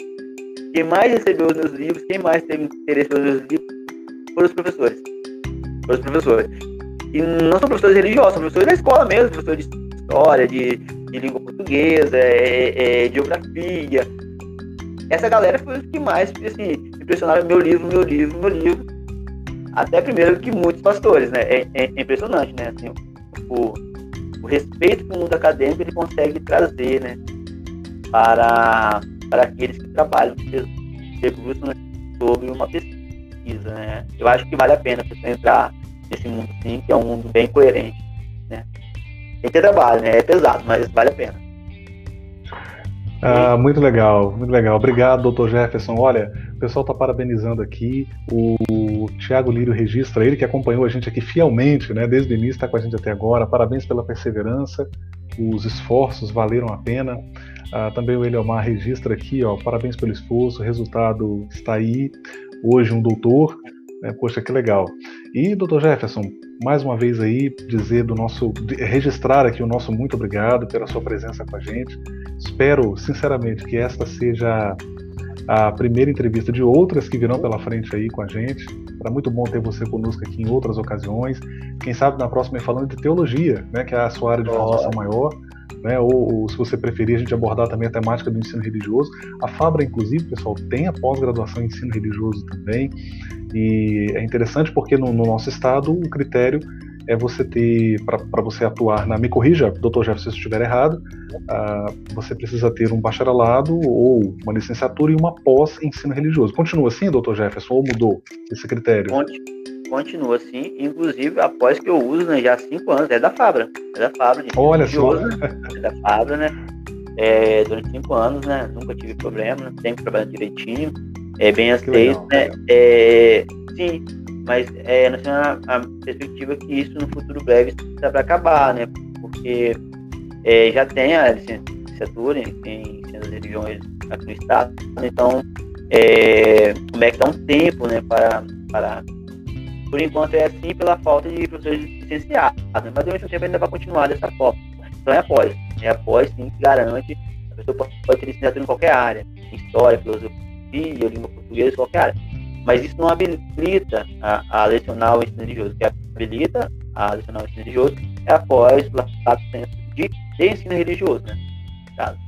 quem mais recebeu os meus livros, quem mais teve interesse pelos meus livros, foram os professores. Foram os professores. E não são professores religiosos, são professores da escola mesmo, professores de história, de, de língua portuguesa, é, é, é geografia. Essa galera foi os que mais assim, impressionaram meu livro, meu livro, meu livro. Até primeiro que muitos pastores, né? É, é, é impressionante, né? Assim, o, o respeito que o mundo acadêmico ele consegue trazer, né? Para, para aqueles que trabalham, debruçam sobre uma pesquisa, né? Eu acho que vale a pena você entrar nesse mundo, sim, que é um mundo bem coerente, né? Tem que trabalho, né? É pesado, mas vale a pena. Ah, muito legal, muito legal. Obrigado, doutor Jefferson. Olha, o pessoal está parabenizando aqui. O Tiago Lírio registra, ele que acompanhou a gente aqui fielmente, né? Desde o início, está com a gente até agora. Parabéns pela perseverança. Os esforços valeram a pena. Ah, também o Eliomar registra aqui, ó. Parabéns pelo esforço, o resultado está aí. Hoje um doutor. É, poxa, que legal. E, doutor Jefferson, mais uma vez aí dizer do nosso registrar aqui o nosso muito obrigado pela sua presença com a gente. Espero sinceramente que esta seja a primeira entrevista de outras que virão pela frente aí com a gente. Será muito bom ter você conosco aqui em outras ocasiões. Quem sabe na próxima falando de teologia, né, que é a sua área de formação maior. Né, ou, ou, se você preferir, a gente abordar também a temática do ensino religioso. A Fabra, inclusive, pessoal, tem a pós-graduação em ensino religioso também. E é interessante porque no, no nosso estado o critério é você ter, para você atuar na. Me corrija, doutor Jefferson, se eu estiver errado, uh, você precisa ter um bacharelado ou uma licenciatura e uma pós em ensino religioso. Continua assim, doutor Jefferson, ou mudou esse critério? Continua assim, inclusive a pós que eu uso né, já há cinco anos, é da Fabra. É da Fabra, de Olha só. É da Fabra, né? É, durante cinco anos, né? Nunca tive problema, sempre trabalhando direitinho. É bem aceito, né? É, sim, mas é, nós temos a, a, perspectiva que isso no futuro breve está para acabar, né? Porque é, já tem a licenciatura em, em ciências religiões aqui no estado, então é, como é que dá um tempo, né, para, para por enquanto é assim pela falta de professores licenciados, né? mas ao mesmo tempo ainda vai continuar dessa forma. Então é após, é após sim que garante a pessoa pode, pode ter licenciatura em qualquer área, história, filosofia, língua portuguesa, qualquer área mas isso não habilita a, a lecionar o ensino religioso. O que habilita a lecionar o ensino religioso é após o lato de, de ensino religioso, né? Caso.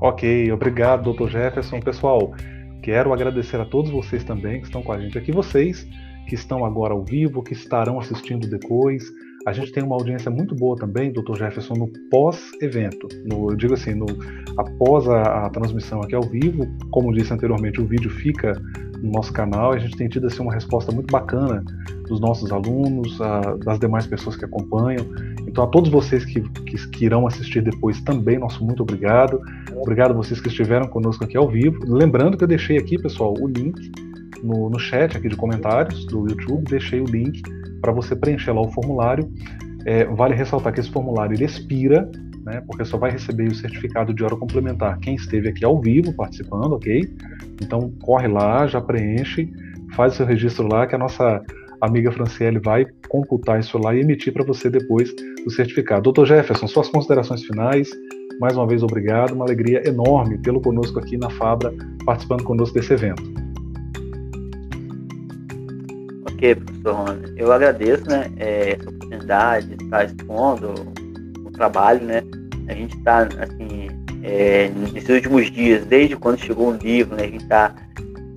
Ok, obrigado, doutor Jefferson. Pessoal, quero agradecer a todos vocês também que estão com a gente aqui, vocês que estão agora ao vivo, que estarão assistindo depois, a gente tem uma audiência muito boa também, Dr. Jefferson, no pós-evento. Eu digo assim, no, após a, a, transmissão aqui ao vivo, como disse anteriormente, o vídeo fica no nosso canal a gente tem tido assim, uma resposta muito bacana dos nossos alunos, a, das demais pessoas que acompanham. Então, a todos vocês que, que, que, irão assistir depois também, nosso muito obrigado. Obrigado a vocês que estiveram conosco aqui ao vivo. Lembrando que eu deixei aqui, pessoal, o link no, no chat aqui de comentários do YouTube, deixei o link para você preencher lá o formulário. É, vale ressaltar que esse formulário ele expira, né, porque só vai receber o certificado de hora complementar quem esteve aqui ao vivo participando, ok? Então corre lá, já preenche, faz o seu registro lá, que a nossa amiga Franciele vai computar isso lá e emitir para você depois o certificado. Doutor Jefferson, suas considerações finais. Mais uma vez, obrigado. Uma alegria enorme tê-lo conosco aqui na Fabra, participando conosco desse evento. Professor Rony. Eu agradeço né, é, essa oportunidade de estar expondo o trabalho. Né? A gente está, assim, é, nesses últimos dias, desde quando chegou o livro, né, a gente está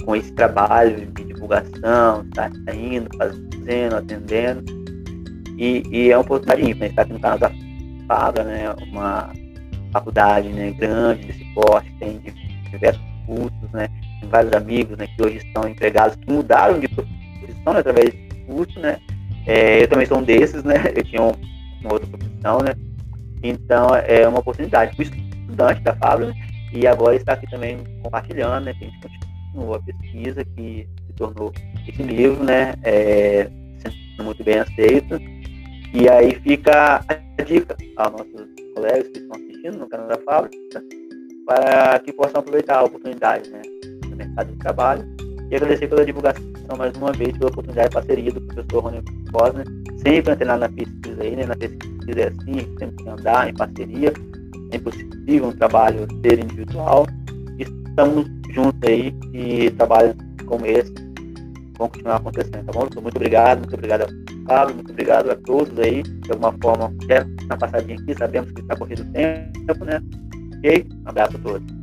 com esse trabalho de divulgação, está indo, fazendo, atendendo. E, e é uma oportunidade né? Está aqui no canal da Fábio, né? Uma faculdade né, grande desse porte, tem diversos cursos, né? Tem vários amigos né, que hoje estão empregados, que mudaram de profissão né, através desse curso, né? É, eu também sou um desses, né? Eu tinha um, uma outra profissão, né? Então é uma oportunidade. Fui estudante da Fábio e agora está aqui também compartilhando, né? A gente continua a pesquisa que se tornou esse livro, né? É, sendo muito bem aceito. E aí fica a dica aos nossos colegas que estão assistindo no canal da Fábrica para que possam aproveitar a oportunidade né, no mercado de trabalho e agradecer pela divulgação mais uma vez, pela oportunidade de parceria do professor Rony Cosner, sempre antenado na pesquisa aí, né? Na pesquisa é assim, temos que andar em parceria, é impossível um trabalho ser individual. Estamos juntos aí e trabalhos como esse vão continuar acontecendo, tá bom? Então, muito obrigado, muito obrigado a Pablo, muito obrigado a todos aí, de alguma forma, quer uma passadinha aqui, sabemos que está corrido o tempo, né? Ok? Um abraço a todos.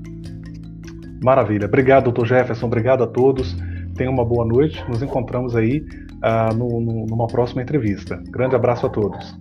Maravilha. Obrigado, doutor Jefferson. Obrigado a todos. Tenham uma boa noite. Nos encontramos aí uh, no, no, numa próxima entrevista. Grande abraço a todos.